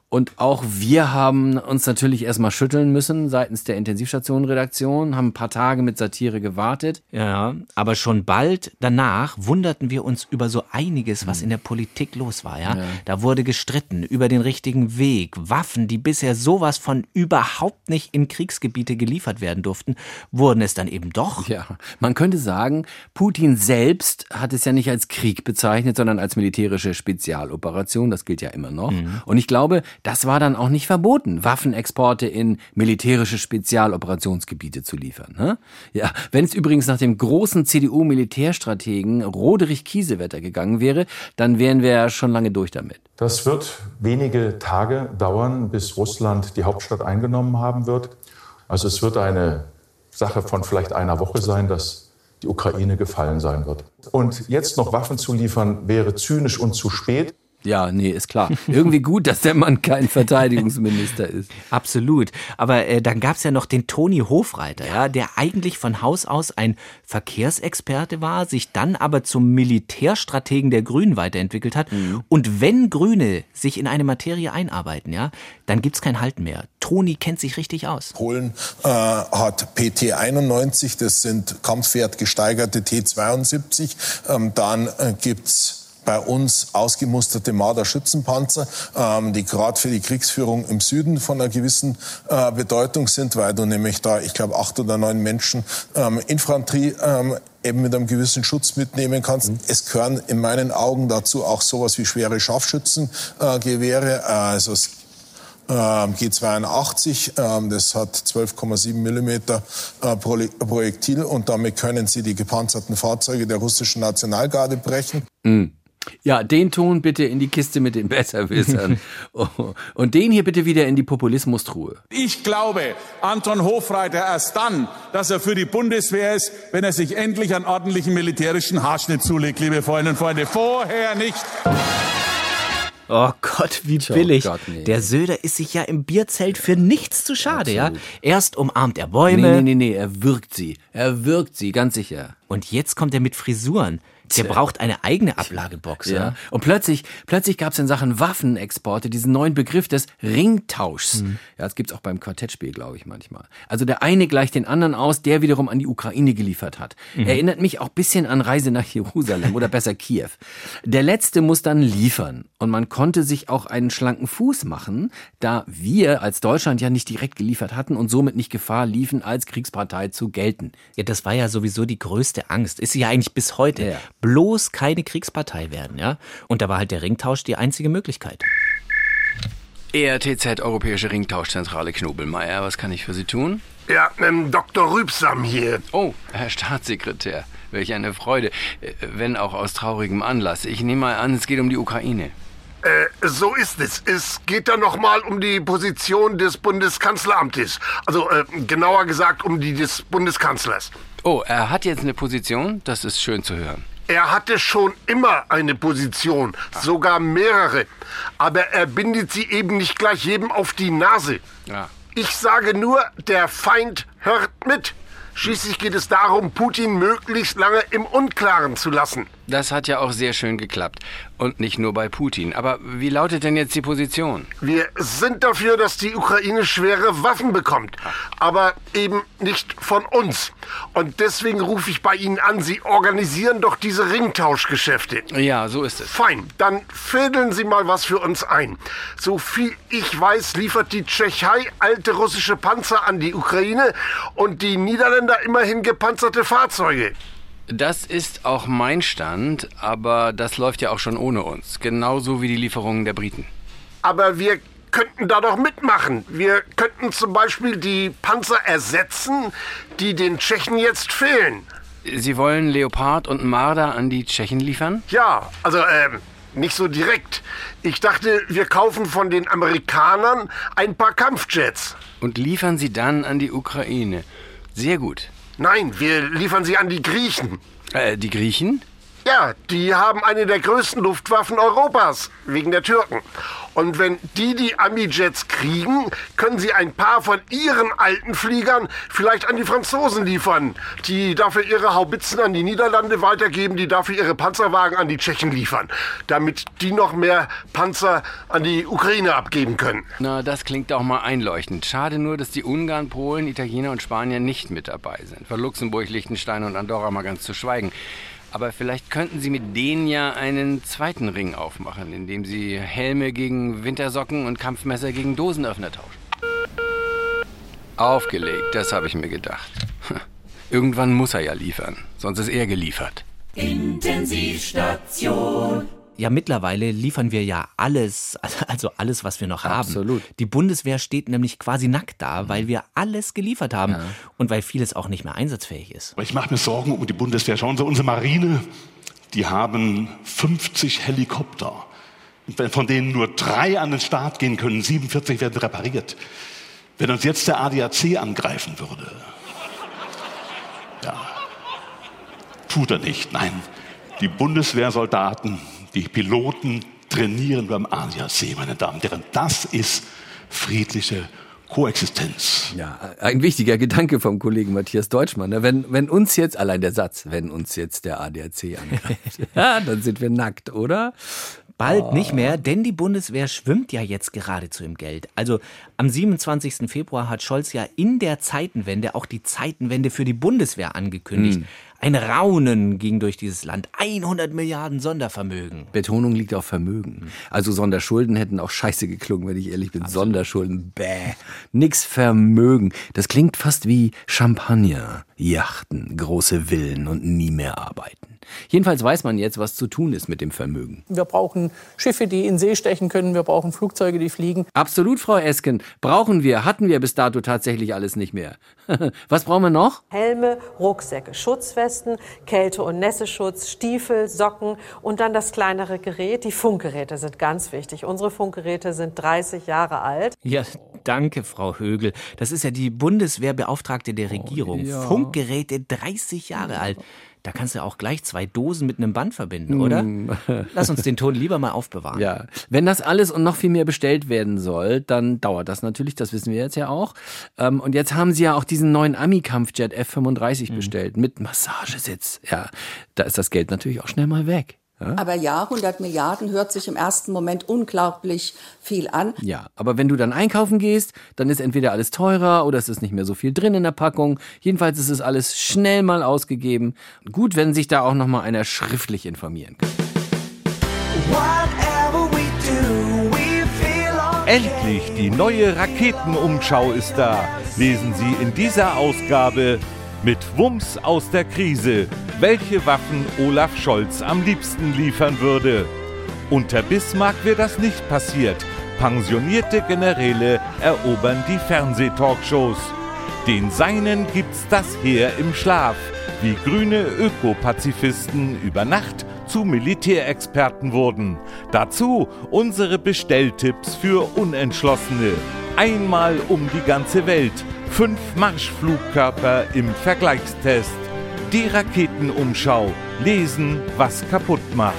Und auch wir haben uns natürlich erstmal schütteln müssen seitens der Intensivstation-Redaktion, haben ein paar Tage mit Satire gewartet. Ja, aber schon bald danach wunderten wir uns über so einiges, was in der Politik los war, ja? Ja. Da wurde gestritten über den richtigen Weg. Waffen, die bisher sowas von überhaupt nicht in Kriegsgebiete geliefert werden durften, wurden es dann eben doch. Ja, man könnte sagen, Putin selbst hat es ja nicht als Krieg bezeichnet, sondern als militärische Spezialoperation. Das gilt ja immer noch. Mhm. Und ich glaube, das war dann auch nicht verboten, Waffenexporte in militärische Spezialoperationsgebiete zu liefern. Ne? Ja, wenn es übrigens nach dem großen CDU-Militärstrategen Roderich Kiesewetter gegangen wäre, dann wären wir ja schon lange durch damit. Das wird wenige Tage dauern, bis Russland die Hauptstadt eingenommen haben wird. Also es wird eine Sache von vielleicht einer Woche sein, dass die Ukraine gefallen sein wird. Und jetzt noch Waffen zu liefern, wäre zynisch und zu spät. Ja, nee, ist klar. Irgendwie gut, dass der Mann kein Verteidigungsminister ist. Absolut. Aber äh, dann gab's ja noch den Toni Hofreiter, ja, der eigentlich von Haus aus ein Verkehrsexperte war, sich dann aber zum Militärstrategen der Grünen weiterentwickelt hat. Und wenn Grüne sich in eine Materie einarbeiten, ja, dann gibt's kein Halten mehr. Toni kennt sich richtig aus. Polen äh, hat PT91, das sind kampfwertgesteigerte T72. Ähm, dann äh, gibt's bei uns ausgemusterte Marder-Schützenpanzer, ähm, die gerade für die Kriegsführung im Süden von einer gewissen äh, Bedeutung sind, weil du nämlich da, ich glaube, acht oder neun Menschen ähm, Infanterie ähm, eben mit einem gewissen Schutz mitnehmen kannst. Es gehören in meinen Augen dazu auch sowas wie schwere Scharfschützengewehre, äh, also es ähm, G82, ähm, das hat 12,7 Millimeter äh, Pro- Projektil und damit können sie die gepanzerten Fahrzeuge der russischen Nationalgarde brechen. Mhm. Ja, den Ton bitte in die Kiste mit den Besserwissern. Oh, Und den hier bitte wieder in die Populismustruhe. Ich glaube Anton Hofreiter erst dann, dass er für die Bundeswehr ist, wenn er sich endlich einen ordentlichen militärischen Haarschnitt zulegt, liebe Freundinnen und Freunde. Vorher nicht. Oh Gott, wie Tja, billig. Gott, nee. Der Söder ist sich ja im Bierzelt für nichts zu schade, ja. Erst umarmt er Nee, Bäume. nee, nee, nee, er wirkt sie. Er wirkt sie, ganz sicher. Und jetzt kommt er mit Frisuren. Der braucht eine eigene Ablagebox, ja. Ja. Und plötzlich, plötzlich gab es in Sachen Waffenexporte diesen neuen Begriff des Ringtauschs. Mhm. Ja, das gibt's auch beim Quartettspiel, glaube ich, manchmal. Also der eine gleicht den anderen aus, der wiederum an die Ukraine geliefert hat. Mhm. Erinnert mich auch bisschen an Reise nach Jerusalem oder besser Kiew. Der letzte muss dann liefern. Und man konnte sich auch einen schlanken Fuß machen, da wir als Deutschland ja nicht direkt geliefert hatten und somit nicht Gefahr liefen, als Kriegspartei zu gelten. Ja, das war ja sowieso die größte Angst. Ist sie ja eigentlich bis heute. Ja. Bloß keine Kriegspartei werden, ja. Und da war halt der Ringtausch die einzige Möglichkeit. ERTZ, Europäische Ringtauschzentrale Knobelmeier, was kann ich für Sie tun? Ja, ähm, Dr. Rübsam hier. Oh, Herr Staatssekretär, welch eine Freude, äh, wenn auch aus traurigem Anlass. Ich nehme mal an, es geht um die Ukraine. Äh, so ist es. Es geht dann nochmal um die Position des Bundeskanzleramtes. Also äh, genauer gesagt um die des Bundeskanzlers. Oh, er hat jetzt eine Position? Das ist schön zu hören. Er hatte schon immer eine Position, sogar mehrere. Aber er bindet sie eben nicht gleich jedem auf die Nase. Ja. Ich sage nur, der Feind hört mit. Schließlich geht es darum, Putin möglichst lange im Unklaren zu lassen. Das hat ja auch sehr schön geklappt. Und nicht nur bei Putin. Aber wie lautet denn jetzt die Position? Wir sind dafür, dass die Ukraine schwere Waffen bekommt. Aber eben nicht von uns. Und deswegen rufe ich bei Ihnen an, Sie organisieren doch diese Ringtauschgeschäfte. Ja, so ist es. Fein, dann fädeln Sie mal was für uns ein. So viel ich weiß, liefert die Tschechei alte russische Panzer an die Ukraine und die Niederländer immerhin gepanzerte Fahrzeuge. Das ist auch mein Stand, aber das läuft ja auch schon ohne uns. Genauso wie die Lieferungen der Briten. Aber wir könnten da doch mitmachen. Wir könnten zum Beispiel die Panzer ersetzen, die den Tschechen jetzt fehlen. Sie wollen Leopard und Marder an die Tschechen liefern? Ja, also ähm, nicht so direkt. Ich dachte, wir kaufen von den Amerikanern ein paar Kampfjets. Und liefern sie dann an die Ukraine. Sehr gut. Nein, wir liefern sie an die Griechen. Äh, die Griechen? Ja, die haben eine der größten Luftwaffen Europas, wegen der Türken. Und wenn die die Ami-Jets kriegen, können sie ein paar von ihren alten Fliegern vielleicht an die Franzosen liefern, die dafür ihre Haubitzen an die Niederlande weitergeben, die dafür ihre Panzerwagen an die Tschechen liefern, damit die noch mehr Panzer an die Ukraine abgeben können. Na, das klingt doch mal einleuchtend. Schade nur, dass die Ungarn, Polen, Italiener und Spanier nicht mit dabei sind. Von Luxemburg, Liechtenstein und Andorra mal ganz zu schweigen. Aber vielleicht könnten Sie mit denen ja einen zweiten Ring aufmachen, indem Sie Helme gegen Wintersocken und Kampfmesser gegen Dosenöffner tauschen. Aufgelegt, das habe ich mir gedacht. Irgendwann muss er ja liefern, sonst ist er geliefert. Intensivstation. Ja, mittlerweile liefern wir ja alles, also alles, was wir noch haben. Absolut. Die Bundeswehr steht nämlich quasi nackt da, weil wir alles geliefert haben und weil vieles auch nicht mehr einsatzfähig ist. Aber ich mache mir Sorgen um die Bundeswehr. Schauen Sie, unsere Marine, die haben 50 Helikopter. Von denen nur drei an den Start gehen können, 47 werden repariert. Wenn uns jetzt der ADAC angreifen würde, ja, tut er nicht. Nein, die Bundeswehrsoldaten, die Piloten trainieren beim ADAC, meine Damen und Herren. Das ist friedliche Koexistenz. Ja, ein wichtiger Gedanke vom Kollegen Matthias Deutschmann. ne? Wenn, wenn uns jetzt, allein der Satz, wenn uns jetzt der ADAC angreift, ja, dann sind wir nackt, oder? Bald Oh. nicht mehr, denn die Bundeswehr schwimmt ja jetzt geradezu im Geld. Also am 27. Februar hat Scholz ja in der Zeitenwende auch die Zeitenwende für die Bundeswehr angekündigt. Hm. Ein Raunen ging durch dieses Land. 100 Milliarden Sondervermögen. Betonung liegt auf Vermögen. Also Sonderschulden hätten auch scheiße geklungen, wenn ich ehrlich bin. Sonderschulden, bäh. Nix Vermögen. Das klingt fast wie Champagner, Yachten, große Villen und nie mehr arbeiten. Jedenfalls weiß man jetzt, was zu tun ist mit dem Vermögen. Wir brauchen Schiffe, die in See stechen können. Wir brauchen Flugzeuge, die fliegen. Absolut, Frau Esken. Brauchen wir, hatten wir bis dato tatsächlich alles nicht mehr. was brauchen wir noch? Helme, Rucksäcke, Schutzwesten, Kälte- und Nässeschutz, Stiefel, Socken und dann das kleinere Gerät. Die Funkgeräte sind ganz wichtig. Unsere Funkgeräte sind 30 Jahre alt. Ja, danke, Frau Högel. Das ist ja die Bundeswehrbeauftragte der Regierung. ja. Funkgeräte 30 Jahre alt. Da kannst du auch gleich zwei Dosen mit einem Band verbinden, oder? Mm. Lass uns den Ton lieber mal aufbewahren. Ja, wenn das alles und noch viel mehr bestellt werden soll, dann dauert das natürlich, das wissen wir jetzt ja auch. Ähm, und jetzt haben sie ja auch diesen neuen Ami-Kampfjet Mhm. F-35 bestellt mit Massagesitz. Ja, da ist das Geld natürlich auch schnell mal weg. Ja? Aber ja, 100 Milliarden hört sich im ersten Moment unglaublich viel an. Ja, aber wenn du dann einkaufen gehst, dann ist entweder alles teurer oder es ist nicht mehr so viel drin in der Packung. Jedenfalls ist es alles schnell mal ausgegeben. Gut, wenn sich da auch noch mal einer schriftlich informieren kann. Endlich die neue Raketenumschau ist da. Lesen Sie in dieser Ausgabe mit Wumms aus der Krise, welche Waffen Olaf Scholz am liebsten liefern würde. Unter Bismarck wäre das nicht passiert. Pensionierte Generäle erobern die Fernsehtalkshows. Den Seinen gibt's das Heer im Schlaf, wie grüne Ökopazifisten über Nacht zu Militärexperten wurden. Dazu unsere Bestelltipps für Unentschlossene. Einmal um die ganze Welt. Fünf Marschflugkörper im Vergleichstest. Die Raketenumschau. Lesen, was kaputt macht.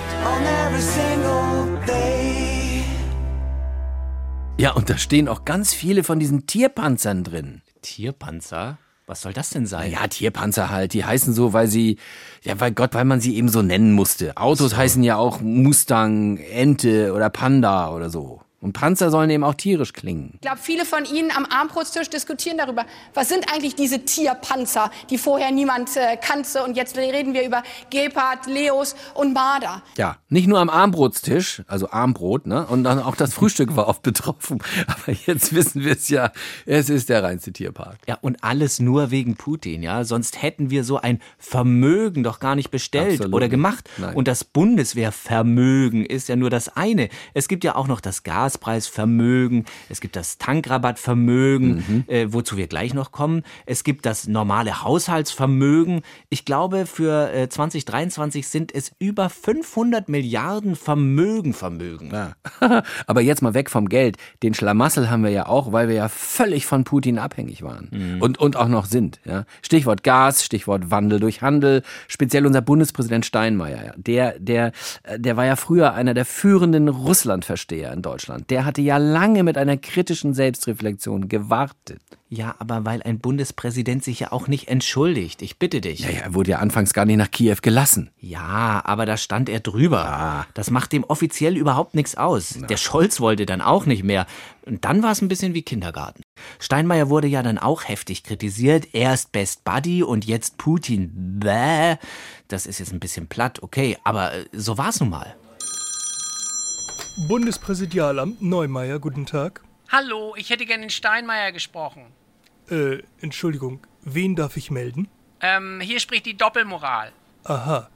Ja, und da stehen auch ganz viele von diesen Tierpanzern drin. Tierpanzer? Was soll das denn sein? Ja, Tierpanzer halt. Die heißen so, weil sie, ja, weil Gott, weil man sie eben so nennen musste. Autos heißen ja auch Mustang, Ente oder Panda oder so. Und Panzer sollen eben auch tierisch klingen. Ich glaube, viele von Ihnen am Armbrusttisch diskutieren darüber, was sind eigentlich diese Tierpanzer, die vorher niemand äh, kannte. Und jetzt reden wir über Gepard, Leos und Marder. Ja, nicht nur am Armbrotstisch, also Armbrot, ne? Und dann auch das Frühstück war oft betroffen. Aber jetzt wissen wir es ja, es ist der reinste Tierpark. Ja, und alles nur wegen Putin, ja? Sonst hätten wir so ein Vermögen doch gar nicht bestellt Absolut oder gemacht. Nein. Und das Bundeswehrvermögen ist ja nur das eine. Es gibt ja auch noch das Gas Gaspreisvermögen, es gibt das Tankrabattvermögen, äh, wozu wir gleich noch kommen. Es gibt das normale Haushaltsvermögen. Ich glaube, für äh, 2023 sind es über 500 Milliarden Vermögen, Vermögen. Ja. Aber jetzt mal weg vom Geld. Den Schlamassel haben wir ja auch, weil wir ja völlig von Putin abhängig waren. Mhm. Und, und auch noch sind. Ja. Stichwort Gas, Stichwort Wandel durch Handel. Speziell unser Bundespräsident Steinmeier. Der, der, äh, der war ja früher einer der führenden Russlandversteher in Deutschland. Der hatte ja lange mit einer kritischen Selbstreflexion gewartet. Ja, aber weil ein Bundespräsident sich ja auch nicht entschuldigt. Ich bitte dich. Ja, ja, er wurde ja anfangs gar nicht nach Kiew gelassen. Ja, aber da stand er drüber. Das macht dem offiziell überhaupt nichts aus. Der Scholz wollte dann auch nicht mehr. Und dann war es ein bisschen wie Kindergarten. Steinmeier wurde ja dann auch heftig kritisiert. Erst Best Buddy und jetzt Putin. Bäh. Das ist jetzt ein bisschen platt, okay, aber äh, so war es nun mal. Bundespräsidialamt Neumeier, guten Tag. Hallo, ich hätte gern den Steinmeier gesprochen. Äh, Entschuldigung, wen darf ich melden? Ähm, hier spricht die Doppelmoral. Aha.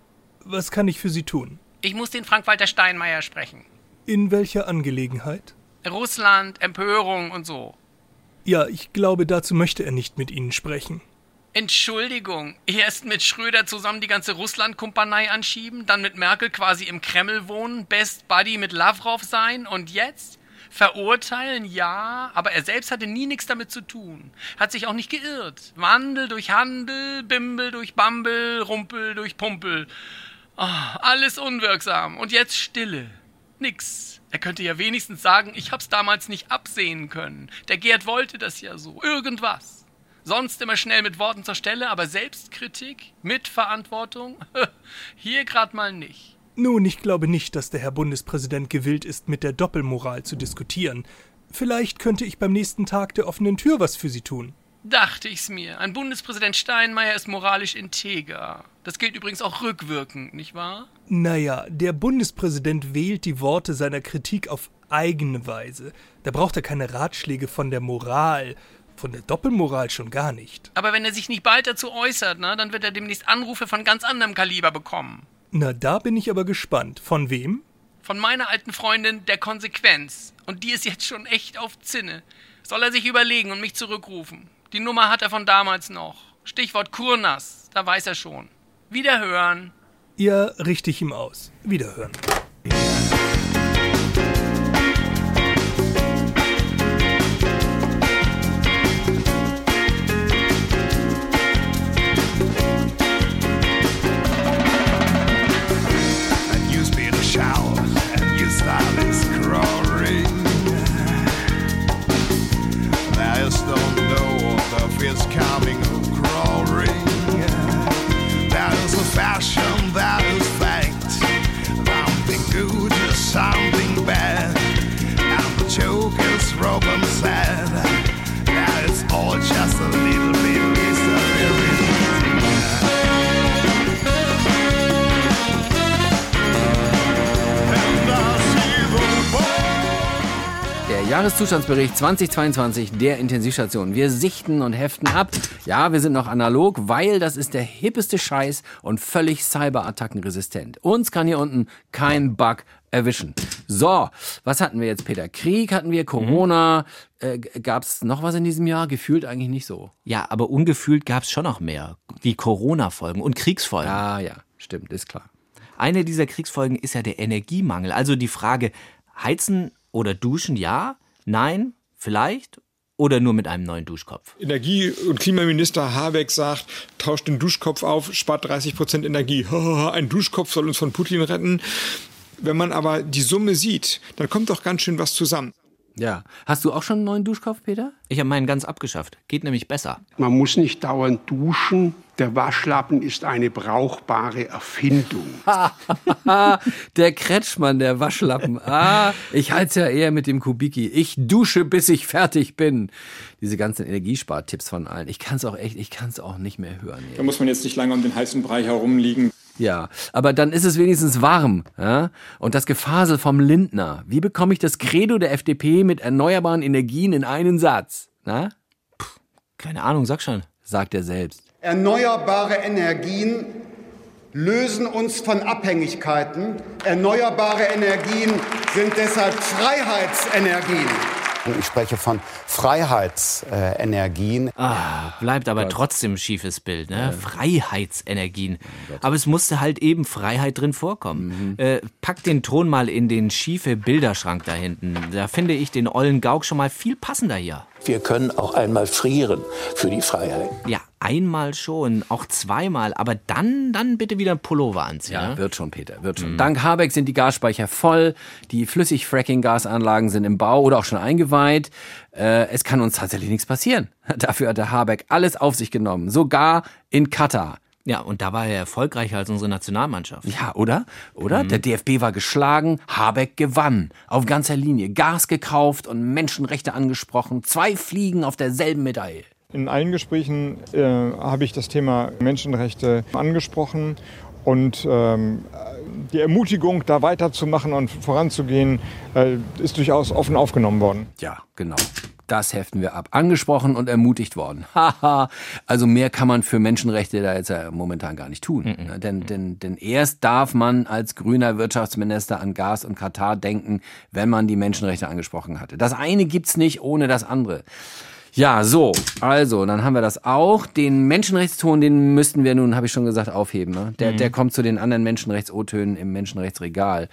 Was kann ich für Sie tun? Ich muss den Frank-Walter Steinmeier sprechen. In welcher Angelegenheit? Russland, Empörung und so. Ja, ich glaube, dazu möchte er nicht mit Ihnen sprechen. Entschuldigung, erst mit Schröder zusammen die ganze Russland-Kumpanei anschieben, dann mit Merkel quasi im Kreml wohnen, Best Buddy mit Lavrov sein und jetzt? Verurteilen, ja, aber er selbst hatte nie nichts damit zu tun. Hat sich auch nicht geirrt. Wandel durch Handel, Bimbel durch Bambel, Rumpel durch Pumpel. Ah, alles unwirksam. Und jetzt Stille. Nix. Er könnte ja wenigstens sagen, ich hab's damals nicht absehen können. Der Gerd wollte das ja so. Irgendwas. Sonst immer schnell mit Worten zur Stelle, aber Selbstkritik, Mitverantwortung, hier grad mal nicht. Nun, ich glaube nicht, dass der Herr Bundespräsident gewillt ist, mit der Doppelmoral zu diskutieren. Vielleicht könnte ich beim nächsten Tag der offenen Tür was für Sie tun. Dachte ich's mir. Ein Bundespräsident Steinmeier ist moralisch integer. Das gilt übrigens auch rückwirkend, nicht wahr? Naja, der Bundespräsident wählt die Worte seiner Kritik auf eigene Weise. Da braucht er keine Ratschläge von der Moral. Von der Doppelmoral schon gar nicht. Aber wenn er sich nicht bald dazu äußert, na, dann wird er demnächst Anrufe von ganz anderem Kaliber bekommen. Na, da bin ich aber gespannt. Von wem? Von meiner alten Freundin der Konsequenz. Und die ist jetzt schon echt auf Zinne. Soll er sich überlegen und mich zurückrufen. Die Nummer hat er von damals noch. Stichwort Kurnas, da weiß er schon. Wiederhören. Ja, richte ich ihm aus. Wiederhören. Jahreszustandsbericht 2022 der Intensivstation. Wir sichten und heften ab. Ja, wir sind noch analog, weil das ist der hippeste Scheiß und völlig cyberattackenresistent. Uns kann hier unten kein Bug erwischen. So, was hatten wir jetzt, Peter? Krieg hatten wir, Corona. Äh, Gab es noch was in diesem Jahr? Gefühlt eigentlich nicht so. Ja, aber ungefühlt gab's schon noch mehr. Wie Corona-Folgen und Kriegsfolgen. Ja, ja, stimmt, ist klar. Eine dieser Kriegsfolgen ist ja der Energiemangel. Also die Frage, heizen oder duschen, ja, nein, vielleicht oder nur mit einem neuen Duschkopf. Energie- und Klimaminister Habeck sagt, tauscht den Duschkopf auf, spart 30 Prozent Energie. Ein Duschkopf soll uns von Putin retten. Wenn man aber die Summe sieht, dann kommt doch ganz schön was zusammen. Ja. Hast du auch schon einen neuen Duschkopf, Peter? Ich habe meinen ganz abgeschafft. Geht nämlich besser. Man muss nicht dauernd duschen. Der Waschlappen ist eine brauchbare Erfindung. der Kretschmann, der Waschlappen. Ah, ich heiz ja eher mit dem Kubiki. Ich dusche, bis ich fertig bin. Diese ganzen Energiespartipps von allen. Ich kann es auch echt, ich kann es auch nicht mehr hören. Da muss man jetzt nicht lange um den heißen Brei herumliegen. Ja, aber dann ist es wenigstens warm. Ja? Und das Gefasel vom Lindner. Wie bekomme ich das Credo der FDP mit erneuerbaren Energien in einen Satz? Na? Keine Ahnung, sag schon. Sagt er selbst. Erneuerbare Energien lösen uns von Abhängigkeiten. Erneuerbare Energien sind deshalb Freiheitsenergien. Ich spreche von Freiheitsenergien. Ah, bleibt aber trotzdem ein schiefes Bild, ne? Freiheitsenergien. Aber es musste halt eben Freiheit drin vorkommen. Äh, pack den Ton mal in den schiefe Bilderschrank da hinten. Da finde ich den ollen Gauk schon mal viel passender hier. Wir können auch einmal frieren für die Freiheit. Ja, einmal schon, auch zweimal, aber dann, dann bitte wieder ein Pullover anziehen. Ja, ne? wird schon, Peter, wird schon. Mhm. Dank Habeck sind die Gasspeicher voll, die Flüssig-Fracking-Gasanlagen sind im Bau oder auch schon eingeweiht. Äh, es kann uns tatsächlich nichts passieren. Dafür hat der Habeck alles auf sich genommen, sogar in Katar. Ja, und da war er erfolgreicher als unsere Nationalmannschaft. Ja, oder? Oder? Mhm. Der DFB war geschlagen, Habeck gewann. Auf ganzer Linie. Gas gekauft und Menschenrechte angesprochen. Zwei Fliegen auf derselben Medaille. In allen Gesprächen äh, habe ich das Thema Menschenrechte angesprochen und ähm, die Ermutigung, da weiterzumachen und voranzugehen, äh, ist durchaus offen aufgenommen worden. Ja, genau. Das heften wir ab. Angesprochen und ermutigt worden. Haha. also mehr kann man für Menschenrechte da jetzt ja momentan gar nicht tun. Ne? Denn, denn, denn erst darf man als grüner Wirtschaftsminister an Gas und Katar denken, wenn man die Menschenrechte angesprochen hatte. Das eine gibt's nicht ohne das andere. Ja, so, also, dann haben wir das auch. Den Menschenrechtston, den müssten wir nun, habe ich schon gesagt, aufheben. Ne? Der, Mhm. der kommt zu den anderen Menschenrechts-O-Tönen im Menschenrechtsregal.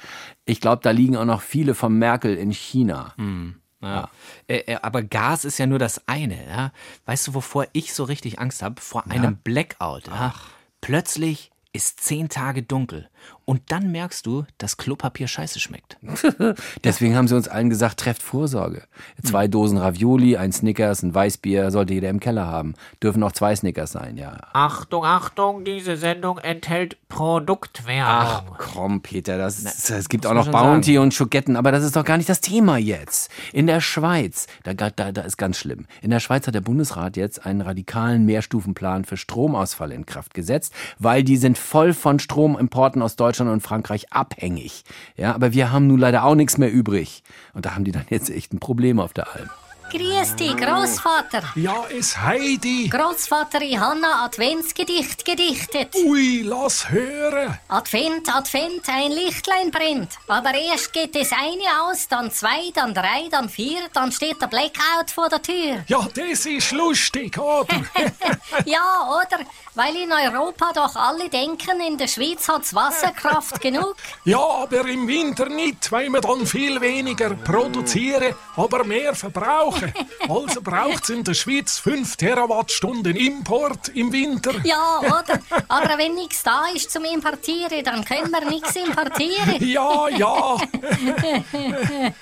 Ich glaube, da liegen auch noch viele von Merkel in China. Hm, Ja. Äh, aber Gas ist ja nur das eine. Ja? Weißt du, wovor ich so richtig Angst habe? Vor einem Blackout. Ja? Plötzlich ist zehn Tage dunkel und dann merkst du, dass Klopapier scheiße schmeckt. Deswegen haben sie uns allen gesagt, trefft Vorsorge. Zwei Dosen Ravioli, ein Snickers, ein Weißbier sollte jeder im Keller haben. Dürfen auch zwei Snickers sein, ja. Achtung, Achtung, diese Sendung enthält Produktwerbung. Ach komm, Peter, das, es gibt auch noch Bounty sagen. und Schoketten, aber das ist doch gar nicht das Thema jetzt. In der Schweiz, da, da, da ist ganz schlimm. In der Schweiz hat der Bundesrat jetzt einen radikalen Mehrstufenplan für Stromausfall in Kraft gesetzt, weil die sind voll von Stromimporten aus Deutschland und Frankreich abhängig. Ja, aber wir haben nun leider auch nichts mehr übrig. Und da haben die dann jetzt echt ein Problem auf der Alm. Grüß dich, Großvater. Ja, es Heidi. Großvater, ich habe ein Adventsgedicht gedichtet. Ui, lass hören. Advent, Advent, ein Lichtlein brennt. Aber erst geht das eine aus, dann zwei, dann drei, dann vier, dann steht der Blackout vor der Tür. Ja, das ist lustig, oder? Ja, oder? Weil in Europa doch alle denken, in der Schweiz hat's Wasserkraft genug. ja, aber im Winter nicht, weil wir dann viel weniger produzieren, aber mehr verbrauchen. Also braucht es in der Schweiz 5 Terawattstunden Import im Winter. Ja, oder? Aber wenn nichts da ist zum Importieren, dann können wir nichts importieren. Ja, ja.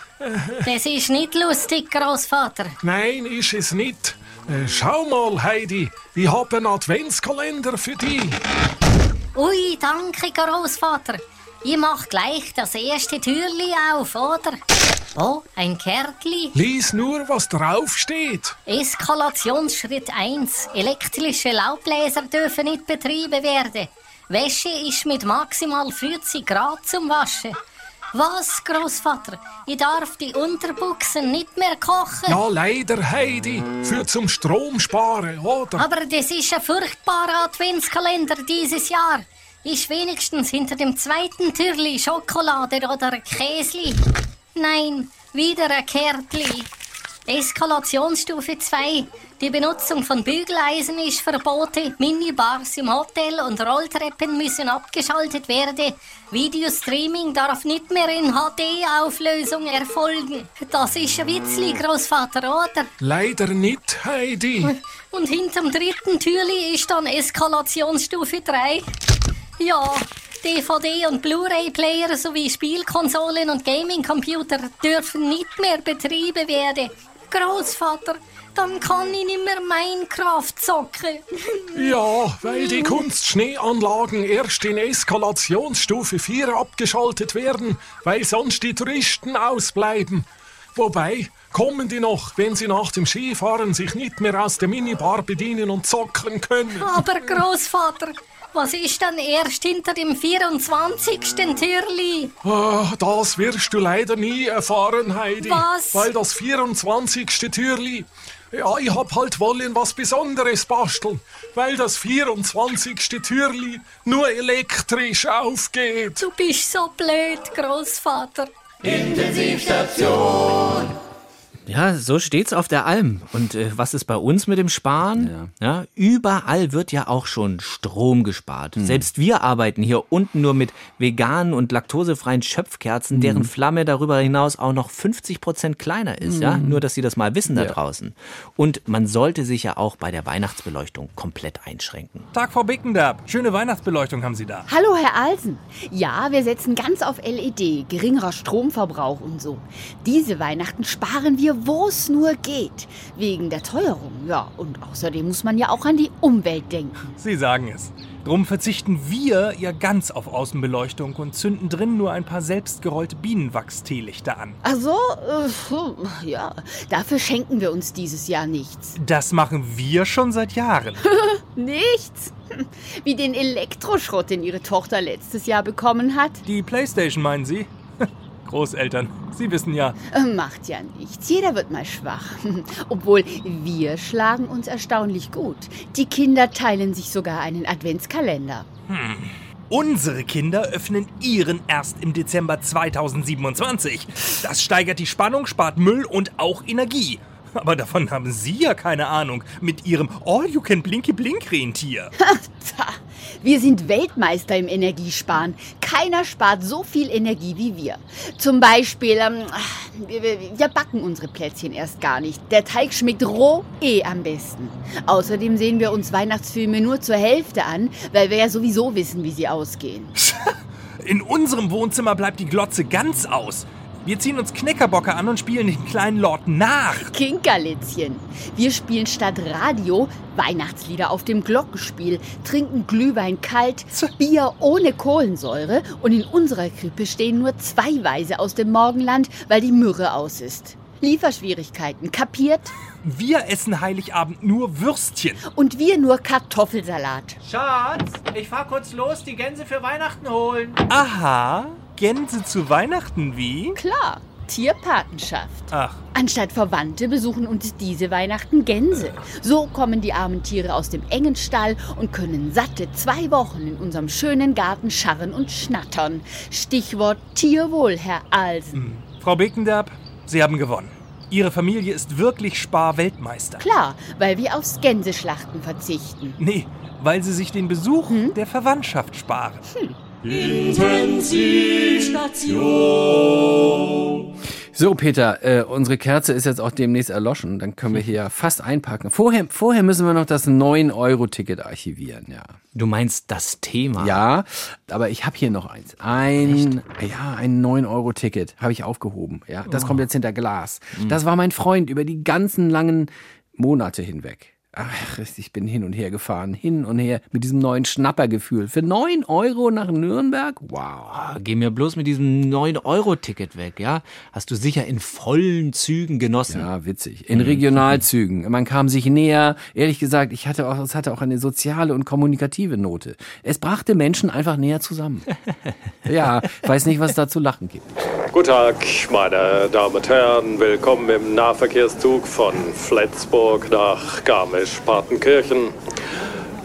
Das ist nicht lustig, Großvater. Nein, ist es nicht. Äh, schau mal, Heidi, ich habe einen Adventskalender für dich. Ui, danke, Großvater. Ich mach gleich das erste Türli auf, oder? Oh, ein Kärtli. Lies nur, was draufsteht. Eskalationsschritt 1. Elektrische Laubbläser dürfen nicht betrieben werden. Wäsche ist mit maximal 40 Grad zum Waschen. Was, Großvater? Ich darf die Unterbuchsen nicht mehr kochen? Ja, leider, Heidi, für zum Strom sparen, oder? Aber das ist ein furchtbarer Adventskalender dieses Jahr. Ist wenigstens hinter dem zweiten Türli Schokolade oder Käsli. Nein, wieder ein Kärtli. Eskalationsstufe 2. Die Benutzung von Bügeleisen ist verboten. Minibars im Hotel und Rolltreppen müssen abgeschaltet werden. Videostreaming darf nicht mehr in HD-Auflösung erfolgen. Das ist ein Witzli, Großvater, oder? Leider nicht, Heidi. Und hinterm dritten Türli ist dann Eskalationsstufe 3. Ja, DVD- und Blu-ray-Player sowie Spielkonsolen und Gaming-Computer dürfen nicht mehr betrieben werden. Großvater, dann kann ich nicht mehr Minecraft zocken. Ja, weil die Kunstschneeanlagen erst in Eskalationsstufe 4 abgeschaltet werden, weil sonst die Touristen ausbleiben. Wobei, kommen die noch, wenn sie nach dem Skifahren sich nicht mehr aus der Minibar bedienen und zocken können. Aber Großvater, was ist dann erst hinter dem 24. Türli? Ah, das wirst du leider nie erfahren, Heidi. Was? Weil das 24. Türli, Ja, ich hab halt wollen was Besonderes basteln, weil das 24. Türli nur elektrisch aufgeht. Du bist so blöd, Großvater. Intensivstation. Ja, so steht's auf der Alm. Und äh, was ist bei uns mit dem Sparen? Ja. überall wird ja auch schon Strom gespart. Selbst wir arbeiten hier unten nur mit veganen und laktosefreien Schöpfkerzen, deren Flamme darüber hinaus auch noch 50 Prozent kleiner ist. Ja, Mhm. nur dass Sie das mal wissen da Ja. draußen. Und man sollte sich ja auch bei der Weihnachtsbeleuchtung komplett einschränken. Tag, Frau Bickendab. Schöne Weihnachtsbeleuchtung haben Sie da. Hallo, Herr Alsen. Ja, wir setzen ganz auf LED, geringerer Stromverbrauch und so. Diese Weihnachten sparen wir, wo es nur geht. Wegen der Teuerung, ja. Und außerdem muss man ja auch an die Umwelt denken. Sie sagen es. Drum verzichten wir ja ganz auf Außenbeleuchtung und zünden drin nur ein paar selbstgerollte Bienenwachsteelichter an. Ach so, äh, ja. Dafür schenken wir uns dieses Jahr nichts. Das machen wir schon seit Jahren. nichts? Wie den Elektroschrott, den Ihre Tochter letztes Jahr bekommen hat? Die Playstation meinen Sie? Großeltern, Sie wissen ja. Äh, Macht ja nichts. Jeder wird mal schwach. Obwohl wir schlagen uns erstaunlich gut. Die Kinder teilen sich sogar einen Adventskalender. Hm. Unsere Kinder öffnen ihren erst im Dezember 2027. Das steigert die Spannung, spart Müll und auch Energie. Aber davon haben Sie ja keine Ahnung mit Ihrem All-You-Can-Blinky-Blink-Rentier. Wir sind Weltmeister im Energiesparen. Keiner spart so viel Energie wie wir. Zum Beispiel, ähm, wir, wir- backen unsere Plätzchen erst gar nicht. Der Teig schmeckt roh eh am besten. Außerdem sehen wir uns Weihnachtsfilme nur zur Hälfte an, weil wir ja sowieso wissen, wie sie ausgehen. In unserem Wohnzimmer bleibt die Glotze ganz aus. Wir ziehen uns Knäckerbocke an und spielen den kleinen Lord nach. Kinkerlitzchen. Wir spielen statt Radio Weihnachtslieder auf dem Glockenspiel, trinken Glühwein kalt, Bier ohne Kohlensäure und in unserer Krippe stehen nur zwei Weise aus dem Morgenland, weil die Myrrhe aus ist. Lieferschwierigkeiten, kapiert? Wir essen Heiligabend nur Würstchen. Und wir nur Kartoffelsalat. Schatz, ich fahr kurz los, die Gänse für Weihnachten holen. Aha, Gänse zu Weihnachten wie? Klar, Tierpatenschaft. Ach, Anstatt Verwandte besuchen uns diese Weihnachten Gänse. So kommen die armen Tiere aus dem engen Stall und können satte zwei Wochen in unserem schönen Garten scharren und schnattern. Stichwort Tierwohl, Herr Alsen. Frau Bickendab, Sie haben gewonnen. Ihre Familie ist wirklich Spar-Weltmeister. Klar, weil wir aufs Gänseschlachten verzichten. Nee, weil Sie sich den Besuch der Verwandtschaft sparen. Intensivstation. So, Peter, äh, unsere Kerze ist jetzt auch demnächst erloschen. Dann können wir hier fast einpacken. Vorher, vorher müssen wir noch das 9-Euro-Ticket archivieren, ja. Du meinst das Thema? Ja, aber ich habe hier noch eins. Ein, ja, ein 9-Euro-Ticket habe ich aufgehoben. Ja, das Oh. kommt jetzt hinter Glas. Das war mein Freund über die ganzen langen Monate hinweg. Ach, ich bin hin und her gefahren, hin und her mit diesem neuen Schnappergefühl. Für 9 Euro nach Nürnberg? Wow. Ah, Geh mir bloß mit diesem 9-Euro-Ticket weg, ja? Hast du sicher in vollen Zügen genossen. Ja, witzig. In Regionalzügen. Man kam sich näher. Ehrlich gesagt, ich hatte auch, es hatte auch eine soziale und kommunikative Note. Es brachte Menschen einfach näher zusammen. ja, weiß nicht, was da zu lachen gibt. Guten Tag, meine Damen und Herren. Willkommen im Nahverkehrszug von Flensburg nach Garmisch-Partenkirchen.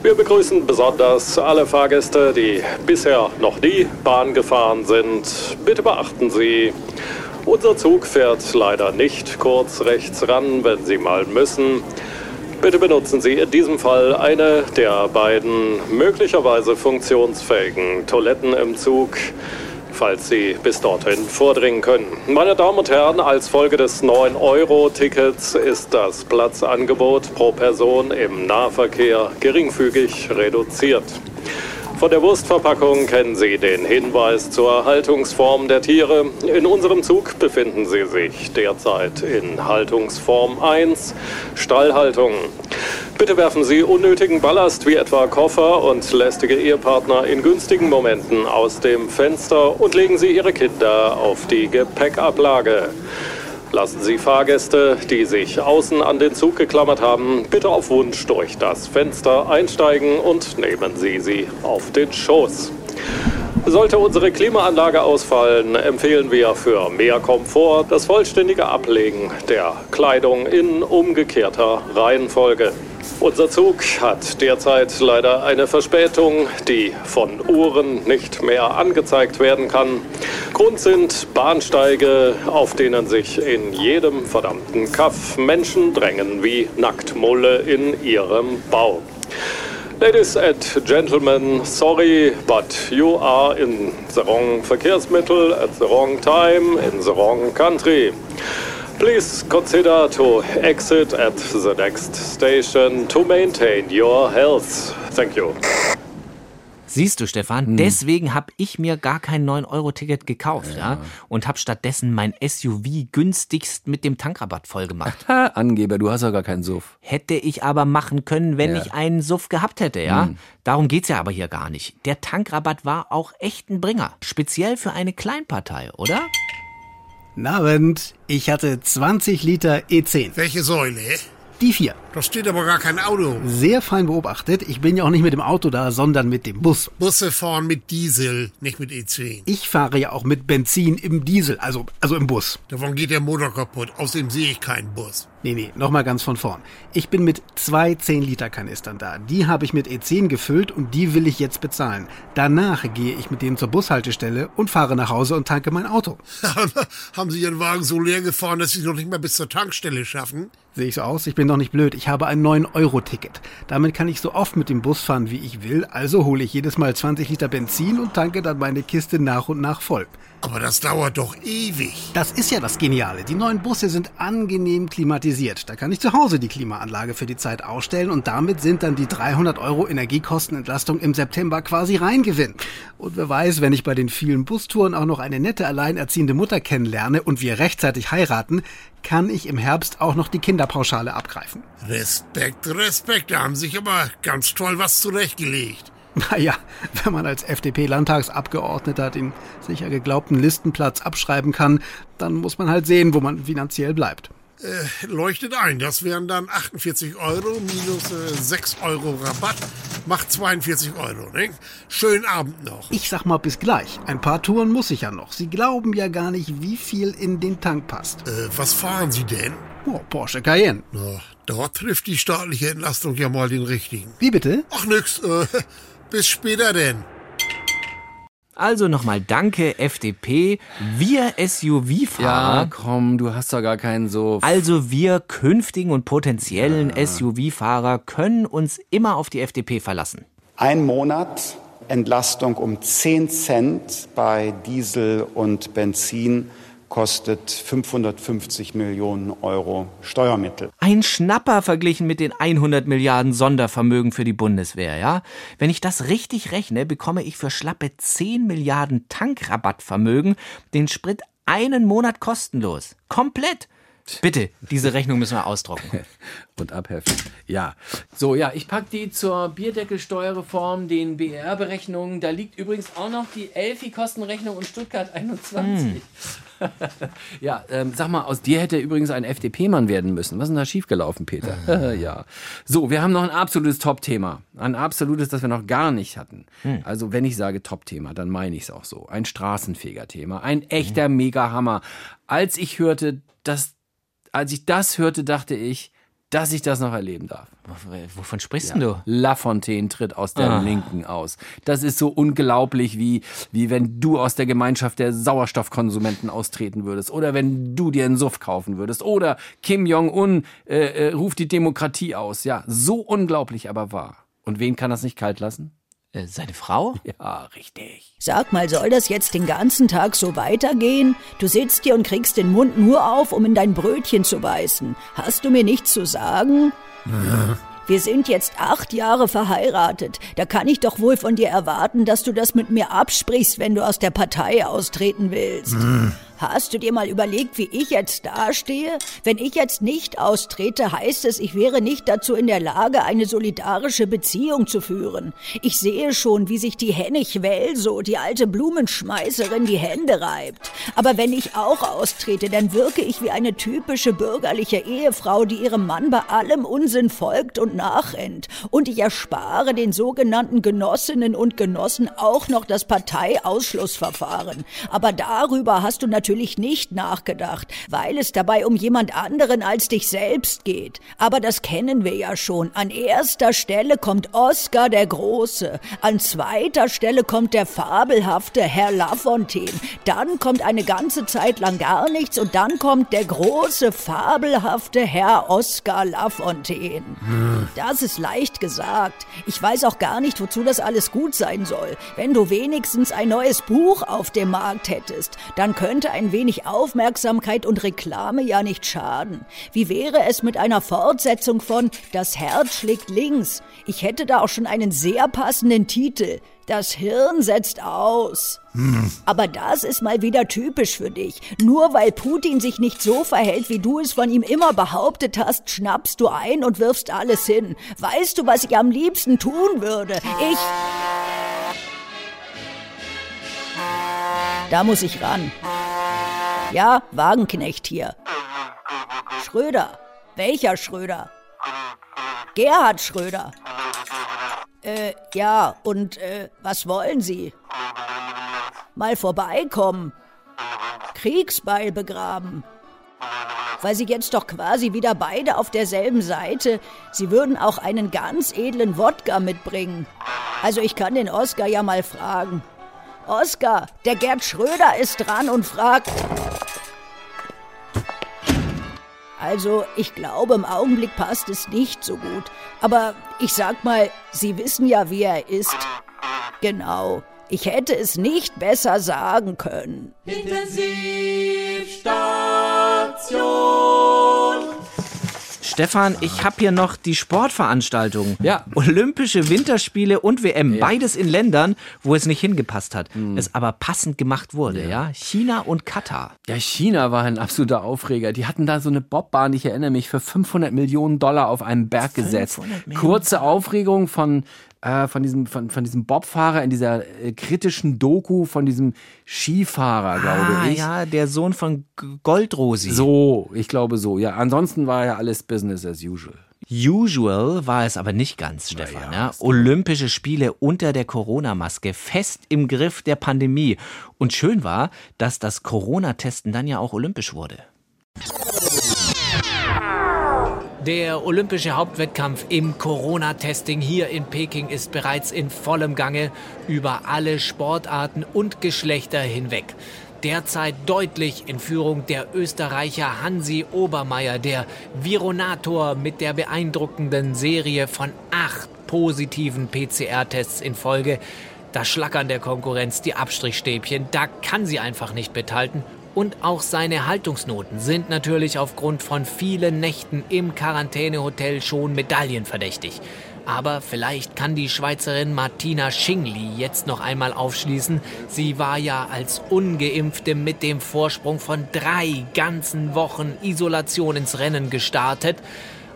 Wir begrüßen besonders alle Fahrgäste, die bisher noch nie Bahn gefahren sind. Bitte beachten Sie, unser Zug fährt leider nicht kurz rechts ran, wenn Sie mal müssen. Bitte benutzen Sie in diesem Fall eine der beiden möglicherweise funktionsfähigen Toiletten im Zug falls Sie bis dorthin vordringen können. Meine Damen und Herren, als Folge des 9-Euro-Tickets ist das Platzangebot pro Person im Nahverkehr geringfügig reduziert. Von der Wurstverpackung kennen Sie den Hinweis zur Haltungsform der Tiere. In unserem Zug befinden Sie sich derzeit in Haltungsform 1, Stallhaltung. Bitte werfen Sie unnötigen Ballast wie etwa Koffer und lästige Ehepartner in günstigen Momenten aus dem Fenster und legen Sie Ihre Kinder auf die Gepäckablage. Lassen Sie Fahrgäste, die sich außen an den Zug geklammert haben, bitte auf Wunsch durch das Fenster einsteigen und nehmen Sie sie auf den Schoß. Sollte unsere Klimaanlage ausfallen, empfehlen wir für mehr Komfort das vollständige Ablegen der Kleidung in umgekehrter Reihenfolge. Unser Zug hat derzeit leider eine Verspätung, die von Uhren nicht mehr angezeigt werden kann. Grund sind Bahnsteige, auf denen sich in jedem verdammten Kaff Menschen drängen wie Nacktmulle in ihrem Bau. Ladies and gentlemen, sorry, but you are in the wrong Verkehrsmittel at the wrong time in the wrong country. Please consider to exit at the next station to maintain your health. Thank you. Siehst du, Stefan, Hm. deswegen habe ich mir gar kein 9-Euro-Ticket gekauft, ja. und habe stattdessen mein SUV günstigst mit dem Tankrabatt vollgemacht. Ha, Angeber, du hast ja gar keinen Suff. Hätte ich aber machen können, wenn Ja. ich einen Suff gehabt hätte, ja. Hm. Darum geht's ja aber hier gar nicht. Der Tankrabatt war auch echt ein Bringer. Speziell für eine Kleinpartei, oder? Abend. Ich hatte 20 Liter E10. Welche Säule? Die vier. Da steht aber gar kein Auto. Sehr fein beobachtet. Ich bin ja auch nicht mit dem Auto da, sondern mit dem Bus. Busse fahren mit Diesel, nicht mit E10. Ich fahre ja auch mit Benzin im Diesel, also, also im Bus. Davon geht der Motor kaputt. Außerdem sehe ich keinen Bus. Nee, nee, nochmal ganz von vorn. Ich bin mit zwei 10-Liter-Kanistern da. Die habe ich mit E10 gefüllt und die will ich jetzt bezahlen. Danach gehe ich mit denen zur Bushaltestelle und fahre nach Hause und tanke mein Auto. Haben Sie Ihren Wagen so leer gefahren, dass Sie es noch nicht mal bis zur Tankstelle schaffen? Sehe ich so aus? Ich bin doch nicht blöd. Ich habe ein 9-Euro-Ticket. Damit kann ich so oft mit dem Bus fahren, wie ich will. Also hole ich jedes Mal 20 Liter Benzin und tanke dann meine Kiste nach und nach voll. Aber das dauert doch ewig. Das ist ja das Geniale. Die neuen Busse sind angenehm klimatisiert. Da kann ich zu Hause die Klimaanlage für die Zeit ausstellen und damit sind dann die 300 Euro Energiekostenentlastung im September quasi Reingewinn. Und wer weiß, wenn ich bei den vielen Bustouren auch noch eine nette alleinerziehende Mutter kennenlerne und wir rechtzeitig heiraten, kann ich im Herbst auch noch die Kinderpauschale abgreifen. Respekt, Respekt. Da haben Sie sich aber ganz toll was zurechtgelegt. Naja, wenn man als FDP-Landtagsabgeordneter den sicher geglaubten Listenplatz abschreiben kann, dann muss man halt sehen, wo man finanziell bleibt. Äh, leuchtet ein. Das wären dann 48 Euro minus äh, 6 Euro Rabatt. Macht 42 Euro, ne? Schönen Abend noch. Ich sag mal bis gleich. Ein paar Touren muss ich ja noch. Sie glauben ja gar nicht, wie viel in den Tank passt. Äh, was fahren Sie denn? Oh, Porsche Cayenne. Na, dort trifft die staatliche Entlastung ja mal den richtigen. Wie bitte? Ach nix, äh, bis später denn. Also nochmal danke, FDP. Wir Ja, SUV-Fahrer. komm, du hast doch gar keinen Suff. Also wir künftigen und potenziellen SUV-Fahrer können uns immer auf die FDP verlassen. Ein Monat Entlastung um 10 Cent bei Diesel und Benzin kostet 550 Millionen Euro Steuermittel. Ein Schnapper verglichen mit den 100 Milliarden Sondervermögen für die Bundeswehr, ja? Wenn ich das richtig rechne, bekomme ich für schlappe 10 Milliarden Tankrabattvermögen den Sprit einen Monat kostenlos. Komplett. Bitte, diese Rechnung müssen wir ausdrucken. Und abheften. Ja. So, ja, ich pack die zur Bierdeckelsteuerreform, den BR-Berechnungen. Da liegt übrigens auch noch die Elfi-Kostenrechnung und Stuttgart 21. ja, ähm, sag mal, aus dir hätte übrigens ein FDP-Mann werden müssen. Was ist denn da schiefgelaufen, Peter? ja. So, wir haben noch ein absolutes Top-Thema. Ein absolutes, das wir noch gar nicht hatten. Hm. Also, wenn ich sage Top-Thema, dann meine ich es auch so. Ein Straßenfeger-Thema. Ein echter Mega-Hammer. Als ich hörte, dass als ich das hörte, dachte ich, dass ich das noch erleben darf. Wovon sprichst denn du? Lafontaine tritt aus der Ah. Linken aus. Das ist so unglaublich, wie, wie wenn du aus der Gemeinschaft der Sauerstoffkonsumenten austreten würdest. Oder wenn du dir einen Suff kaufen würdest. Oder Kim Jong-un äh, äh, ruft die Demokratie aus. Ja, so unglaublich aber wahr. Und wen kann das nicht kalt lassen? Äh, seine Frau? Ja, richtig. Sag mal, soll das jetzt den ganzen Tag so weitergehen? Du sitzt hier und kriegst den Mund nur auf, um in dein Brötchen zu beißen. Hast du mir nichts zu sagen? Wir sind jetzt acht Jahre verheiratet. Da kann ich doch wohl von dir erwarten, dass du das mit mir absprichst, wenn du aus der Partei austreten willst. Hast du dir mal überlegt, wie ich jetzt dastehe? Wenn ich jetzt nicht austrete, heißt es, ich wäre nicht dazu in der Lage, eine solidarische Beziehung zu führen. Ich sehe schon, wie sich die Hennig Welso, die alte Blumenschmeißerin, die Hände reibt. Aber wenn ich auch austrete, dann wirke ich wie eine typische bürgerliche Ehefrau, die ihrem Mann bei allem Unsinn folgt und nachrennt. Und ich erspare den sogenannten Genossinnen und Genossen auch noch das Parteiausschlussverfahren. Aber darüber hast du natürlich nicht nachgedacht, weil es dabei um jemand anderen als dich selbst geht. Aber das kennen wir ja schon. An erster Stelle kommt Oskar der Große. An zweiter Stelle kommt der fabelhafte Herr Lafontaine. Dann kommt eine ganze Zeit lang gar nichts und dann kommt der große, fabelhafte Herr Oskar Lafontaine. Das ist leicht gesagt. Ich weiß auch gar nicht, wozu das alles gut sein soll. Wenn du wenigstens ein neues Buch auf dem Markt hättest, dann könnte ein wenig Aufmerksamkeit und Reklame ja nicht schaden. Wie wäre es mit einer Fortsetzung von Das Herz schlägt links? Ich hätte da auch schon einen sehr passenden Titel. Das Hirn setzt aus. Aber das ist mal wieder typisch für dich. Nur weil Putin sich nicht so verhält, wie du es von ihm immer behauptet hast, schnappst du ein und wirfst alles hin. Weißt du, was ich am liebsten tun würde? Ich. Da muss ich ran. Ja, Wagenknecht hier. Schröder. Welcher Schröder? Gerhard Schröder. Äh, ja, und äh, was wollen Sie? Mal vorbeikommen. Kriegsbeil begraben. Weil Sie jetzt doch quasi wieder beide auf derselben Seite. Sie würden auch einen ganz edlen Wodka mitbringen. Also ich kann den Oskar ja mal fragen. Oskar, der Gerd Schröder ist dran und fragt. Also, ich glaube, im Augenblick passt es nicht so gut. Aber ich sag mal, Sie wissen ja, wie er ist. Genau. Ich hätte es nicht besser sagen können. Intensivstation. Stefan, ich habe hier noch die Sportveranstaltungen. Ja. Olympische Winterspiele und WM. Beides in Ländern, wo es nicht hingepasst hat. Es aber passend gemacht wurde, ja. China und Katar. Ja, China war ein absoluter Aufreger. Die hatten da so eine Bobbahn, ich erinnere mich, für 500 Millionen Dollar auf einen Berg gesetzt. 500 Millionen Kurze Aufregung von, äh, von, diesem, von, von diesem Bobfahrer in dieser äh, kritischen Doku von diesem Skifahrer, glaube ah, ich. ja, der Sohn von Goldrosi. So, ich glaube so. Ja, ansonsten war ja alles Business as usual. Usual war es aber nicht ganz, Stefan. Ja, Olympische Spiele unter der Corona-Maske, fest im Griff der Pandemie. Und schön war, dass das Corona-Testen dann ja auch olympisch wurde. Der olympische Hauptwettkampf im Corona-Testing hier in Peking ist bereits in vollem Gange über alle Sportarten und Geschlechter hinweg. Derzeit deutlich in Führung der Österreicher Hansi Obermeier, der Vironator mit der beeindruckenden Serie von acht positiven PCR-Tests in Folge. Das Schlackern der Konkurrenz, die Abstrichstäbchen, da kann sie einfach nicht mithalten. Und auch seine Haltungsnoten sind natürlich aufgrund von vielen Nächten im Quarantänehotel schon medaillenverdächtig. Aber vielleicht kann die Schweizerin Martina Schingli jetzt noch einmal aufschließen. Sie war ja als ungeimpfte mit dem Vorsprung von drei ganzen Wochen Isolation ins Rennen gestartet.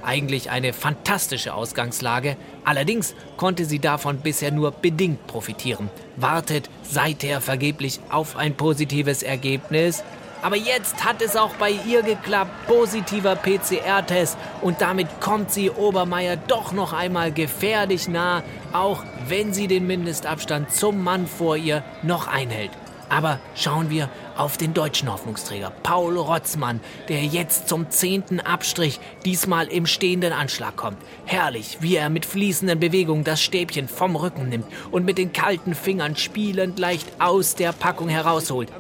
Eigentlich eine fantastische Ausgangslage. Allerdings konnte sie davon bisher nur bedingt profitieren. Wartet seither vergeblich auf ein positives Ergebnis. Aber jetzt hat es auch bei ihr geklappt. Positiver PCR-Test. Und damit kommt sie Obermeier doch noch einmal gefährlich nah, auch wenn sie den Mindestabstand zum Mann vor ihr noch einhält. Aber schauen wir auf den deutschen Hoffnungsträger Paul Rotzmann, der jetzt zum zehnten Abstrich diesmal im stehenden Anschlag kommt. Herrlich, wie er mit fließenden Bewegungen das Stäbchen vom Rücken nimmt und mit den kalten Fingern spielend leicht aus der Packung herausholt.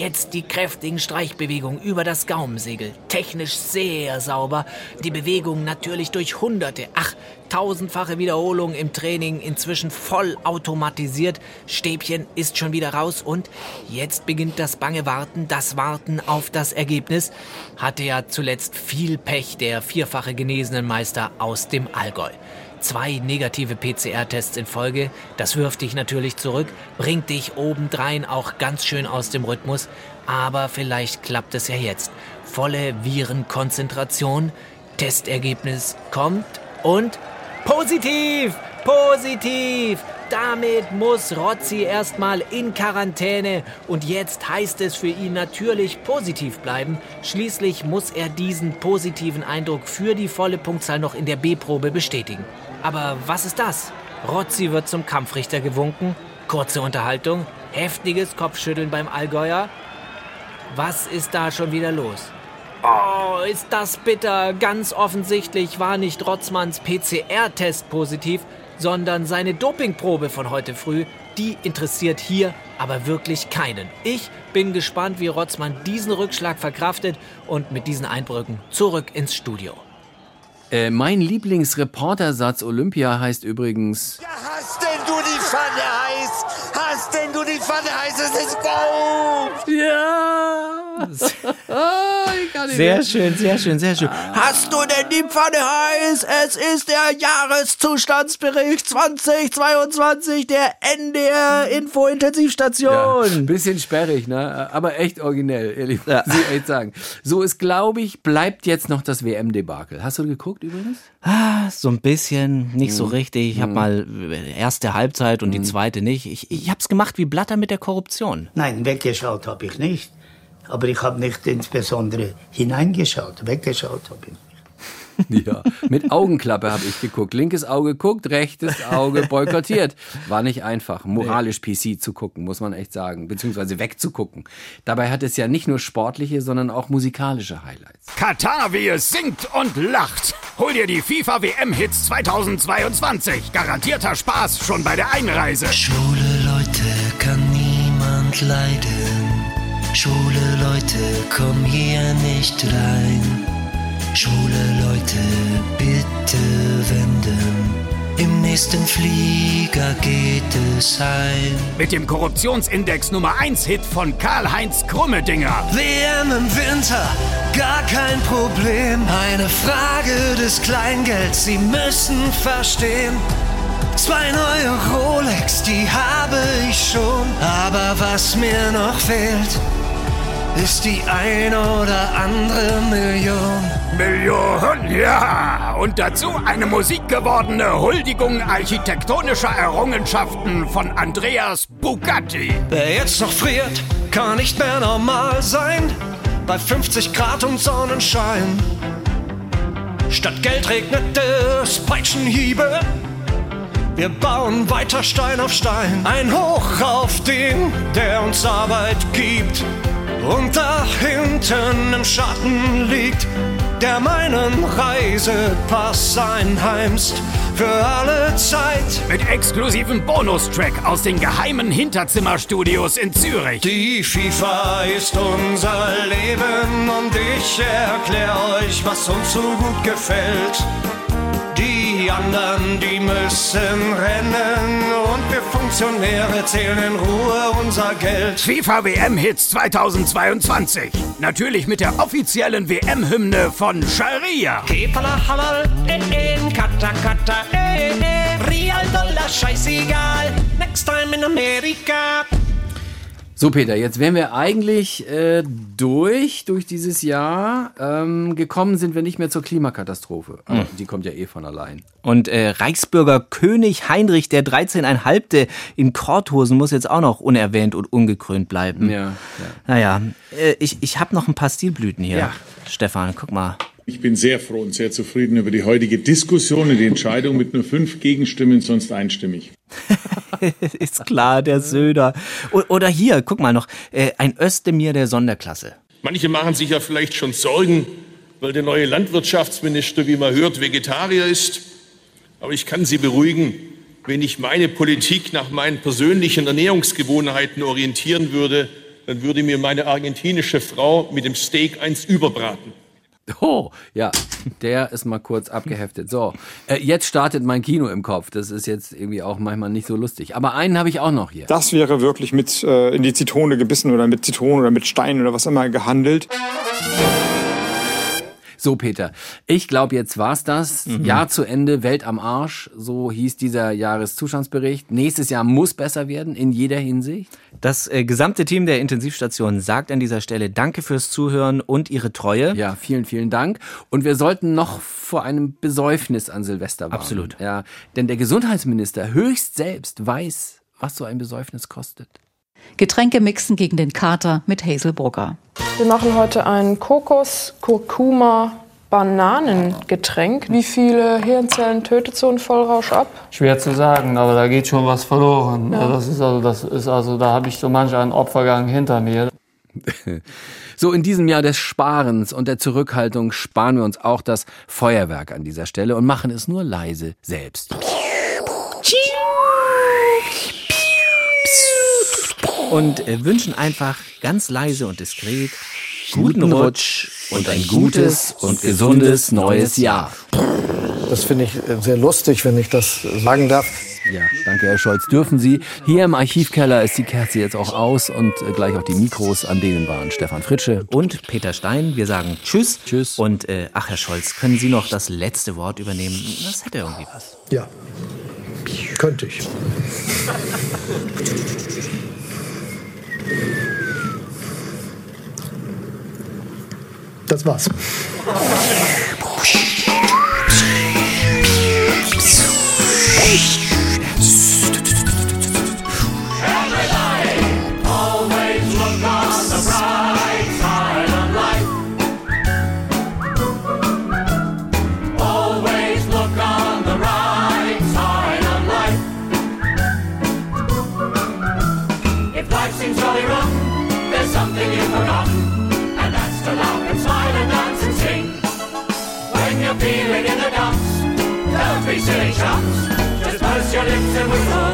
Jetzt die kräftigen Streichbewegungen über das Gaumensegel. Technisch sehr sauber. Die Bewegung natürlich durch hunderte, ach, tausendfache Wiederholungen im Training, inzwischen voll automatisiert. Stäbchen ist schon wieder raus und jetzt beginnt das bange Warten, das Warten auf das Ergebnis. Hatte ja zuletzt viel Pech der vierfache genesenen Meister aus dem Allgäu. Zwei negative PCR-Tests in Folge, das wirft dich natürlich zurück, bringt dich obendrein auch ganz schön aus dem Rhythmus. Aber vielleicht klappt es ja jetzt. Volle Virenkonzentration. Testergebnis kommt und positiv! Positiv! Damit muss Rotzi erstmal in Quarantäne und jetzt heißt es für ihn natürlich positiv bleiben. Schließlich muss er diesen positiven Eindruck für die volle Punktzahl noch in der B-Probe bestätigen. Aber was ist das? Rotzi wird zum Kampfrichter gewunken. Kurze Unterhaltung, heftiges Kopfschütteln beim Allgäuer. Was ist da schon wieder los? Oh, ist das bitter. Ganz offensichtlich war nicht Rotzmanns PCR-Test positiv, sondern seine Dopingprobe von heute früh. Die interessiert hier aber wirklich keinen. Ich bin gespannt, wie Rotzmann diesen Rückschlag verkraftet und mit diesen Eindrücken zurück ins Studio. Äh, mein Lieblingsreportersatz Olympia heißt übrigens. Hast denn du die Pfanne heiß? Hast denn du die Pfanne heiß? Es ist Go! Ja! Sehr schön, sehr schön, sehr schön. Hast du denn die Pfanne heiß? Es ist der Jahreszustandsbericht 2022 der NDR Info-Intensivstation. bisschen sperrig, ne? Aber echt originell, ehrlich, muss ich echt sagen. So, es glaube ich, bleibt jetzt noch das WM-Debakel. Hast du geguckt übrigens? Ah, so ein bisschen, nicht so Mhm. richtig. Ich habe Mhm. mal äh, erste Halbzeit und die zweite nicht. Ich, ich hab's gemacht wie Blatter mit der Korruption. Nein, weggeschaut habe ich nicht. Aber ich habe nicht insbesondere hineingeschaut. Weggeschaut habe ich. Ja, mit Augenklappe habe ich geguckt. Linkes Auge guckt, rechtes Auge boykottiert. War nicht einfach, moralisch PC zu gucken, muss man echt sagen, beziehungsweise wegzugucken. Dabei hat es ja nicht nur sportliche, sondern auch musikalische Highlights. Katar, wie es singt und lacht. Hol dir die FIFA WM-Hits 2022. Garantierter Spaß schon bei der Einreise. Schwule Leute kann niemand leiden. Schwule Leute, komm hier nicht rein. Schwule Leute, bitte wenden. Im nächsten Flieger geht es heim. Mit dem Korruptionsindex Nummer 1 Hit von Karl-Heinz Krummedinger. WM im Winter, gar kein Problem. Eine Frage des Kleingelds, Sie müssen verstehen. Zwei neue Rolex, die habe ich schon. Aber was mir noch fehlt, ist die ein oder andere Million. Millionen, ja. Und dazu eine musikgewordene Huldigung architektonischer Errungenschaften von Andreas Bugatti. Wer jetzt noch friert, kann nicht mehr normal sein. Bei 50 Grad und Sonnenschein. Statt Geld regnet es Peitschenhiebe. Wir bauen weiter Stein auf Stein. Ein Hoch auf den, der uns Arbeit gibt. Und da hinten im Schatten liegt, der meinen Reisepass einheimst. Für alle Zeit. Mit exklusivem Bonustrack aus den geheimen Hinterzimmerstudios in Zürich. Die FIFA ist unser Leben und ich erklär euch, was uns so gut gefällt. Die anderen, die und wir Funktionäre zählen in Ruhe unser Geld. FIFA WM-Hits 2022. Natürlich mit der offiziellen WM-Hymne von Sharia. Kepala Hamal, eh, in Kata Kata, eh, eh, Real Dollar, scheißegal. Next time in Amerika. So, Peter, jetzt wären wir eigentlich äh, durch, durch dieses Jahr. Ähm, gekommen sind wir nicht mehr zur Klimakatastrophe. Aber Hm. die kommt ja eh von allein. Und äh, Reichsbürger König Heinrich der 13,5. in Korthosen muss jetzt auch noch unerwähnt und ungekrönt bleiben. Ja, ja. Naja, äh, ich, ich habe noch ein paar Stilblüten hier. Ja. Stefan, guck mal. Ich bin sehr froh und sehr zufrieden über die heutige Diskussion und die Entscheidung mit nur fünf Gegenstimmen, sonst einstimmig. Ist klar, der Söder. Oder hier, guck mal noch, äh, ein Özdemir der Sonderklasse. Manche machen sich ja vielleicht schon Sorgen, weil der neue Landwirtschaftsminister, wie man hört, Vegetarier ist. Aber ich kann Sie beruhigen, wenn ich meine Politik nach meinen persönlichen Ernährungsgewohnheiten orientieren würde, dann würde mir meine argentinische Frau mit dem Steak eins überbraten. Oh, ja, der ist mal kurz abgeheftet. So, äh, jetzt startet mein Kino im Kopf. Das ist jetzt irgendwie auch manchmal nicht so lustig. Aber einen habe ich auch noch hier. Das wäre wirklich mit äh, in die Zitrone gebissen oder mit Zitronen oder mit Steinen oder was immer gehandelt. So, Peter, ich glaube, jetzt war's das. Mhm. Jahr zu Ende, Welt am Arsch. So hieß dieser Jahreszustandsbericht. Nächstes Jahr muss besser werden in jeder Hinsicht. Das äh, gesamte Team der Intensivstation sagt an dieser Stelle Danke fürs Zuhören und Ihre Treue. Ja, vielen, vielen Dank. Und wir sollten noch vor einem Besäufnis an Silvester warnen. Absolut. Ja, denn der Gesundheitsminister höchst selbst weiß, was so ein Besäufnis kostet. Getränke mixen gegen den Kater mit Hazel Brugger. Wir machen heute ein Kokos-Kurkuma-Bananengetränk. Wie viele Hirnzellen tötet so ein Vollrausch ab? Schwer zu sagen, aber da geht schon was verloren. Ja. Das ist also, das ist also, da habe ich so manch einen Opfergang hinter mir. So in diesem Jahr des Sparens und der Zurückhaltung sparen wir uns auch das Feuerwerk an dieser Stelle und machen es nur leise selbst. Und äh, wünschen einfach ganz leise und diskret Guten Rutsch und ein gutes und gesundes neues Jahr. Das finde ich äh, sehr lustig, wenn ich das sagen darf. Ja, danke, Herr Scholz. Dürfen Sie. Hier im Archivkeller ist die Kerze jetzt auch aus und äh, gleich auch die Mikros, an denen waren Stefan Fritsche und Peter Stein. Wir sagen Tschüss. Tschüss. Und äh, ach, Herr Scholz, können Sie noch das letzte Wort übernehmen? Das hätte irgendwie was. Ja, könnte ich. Das war's. Always with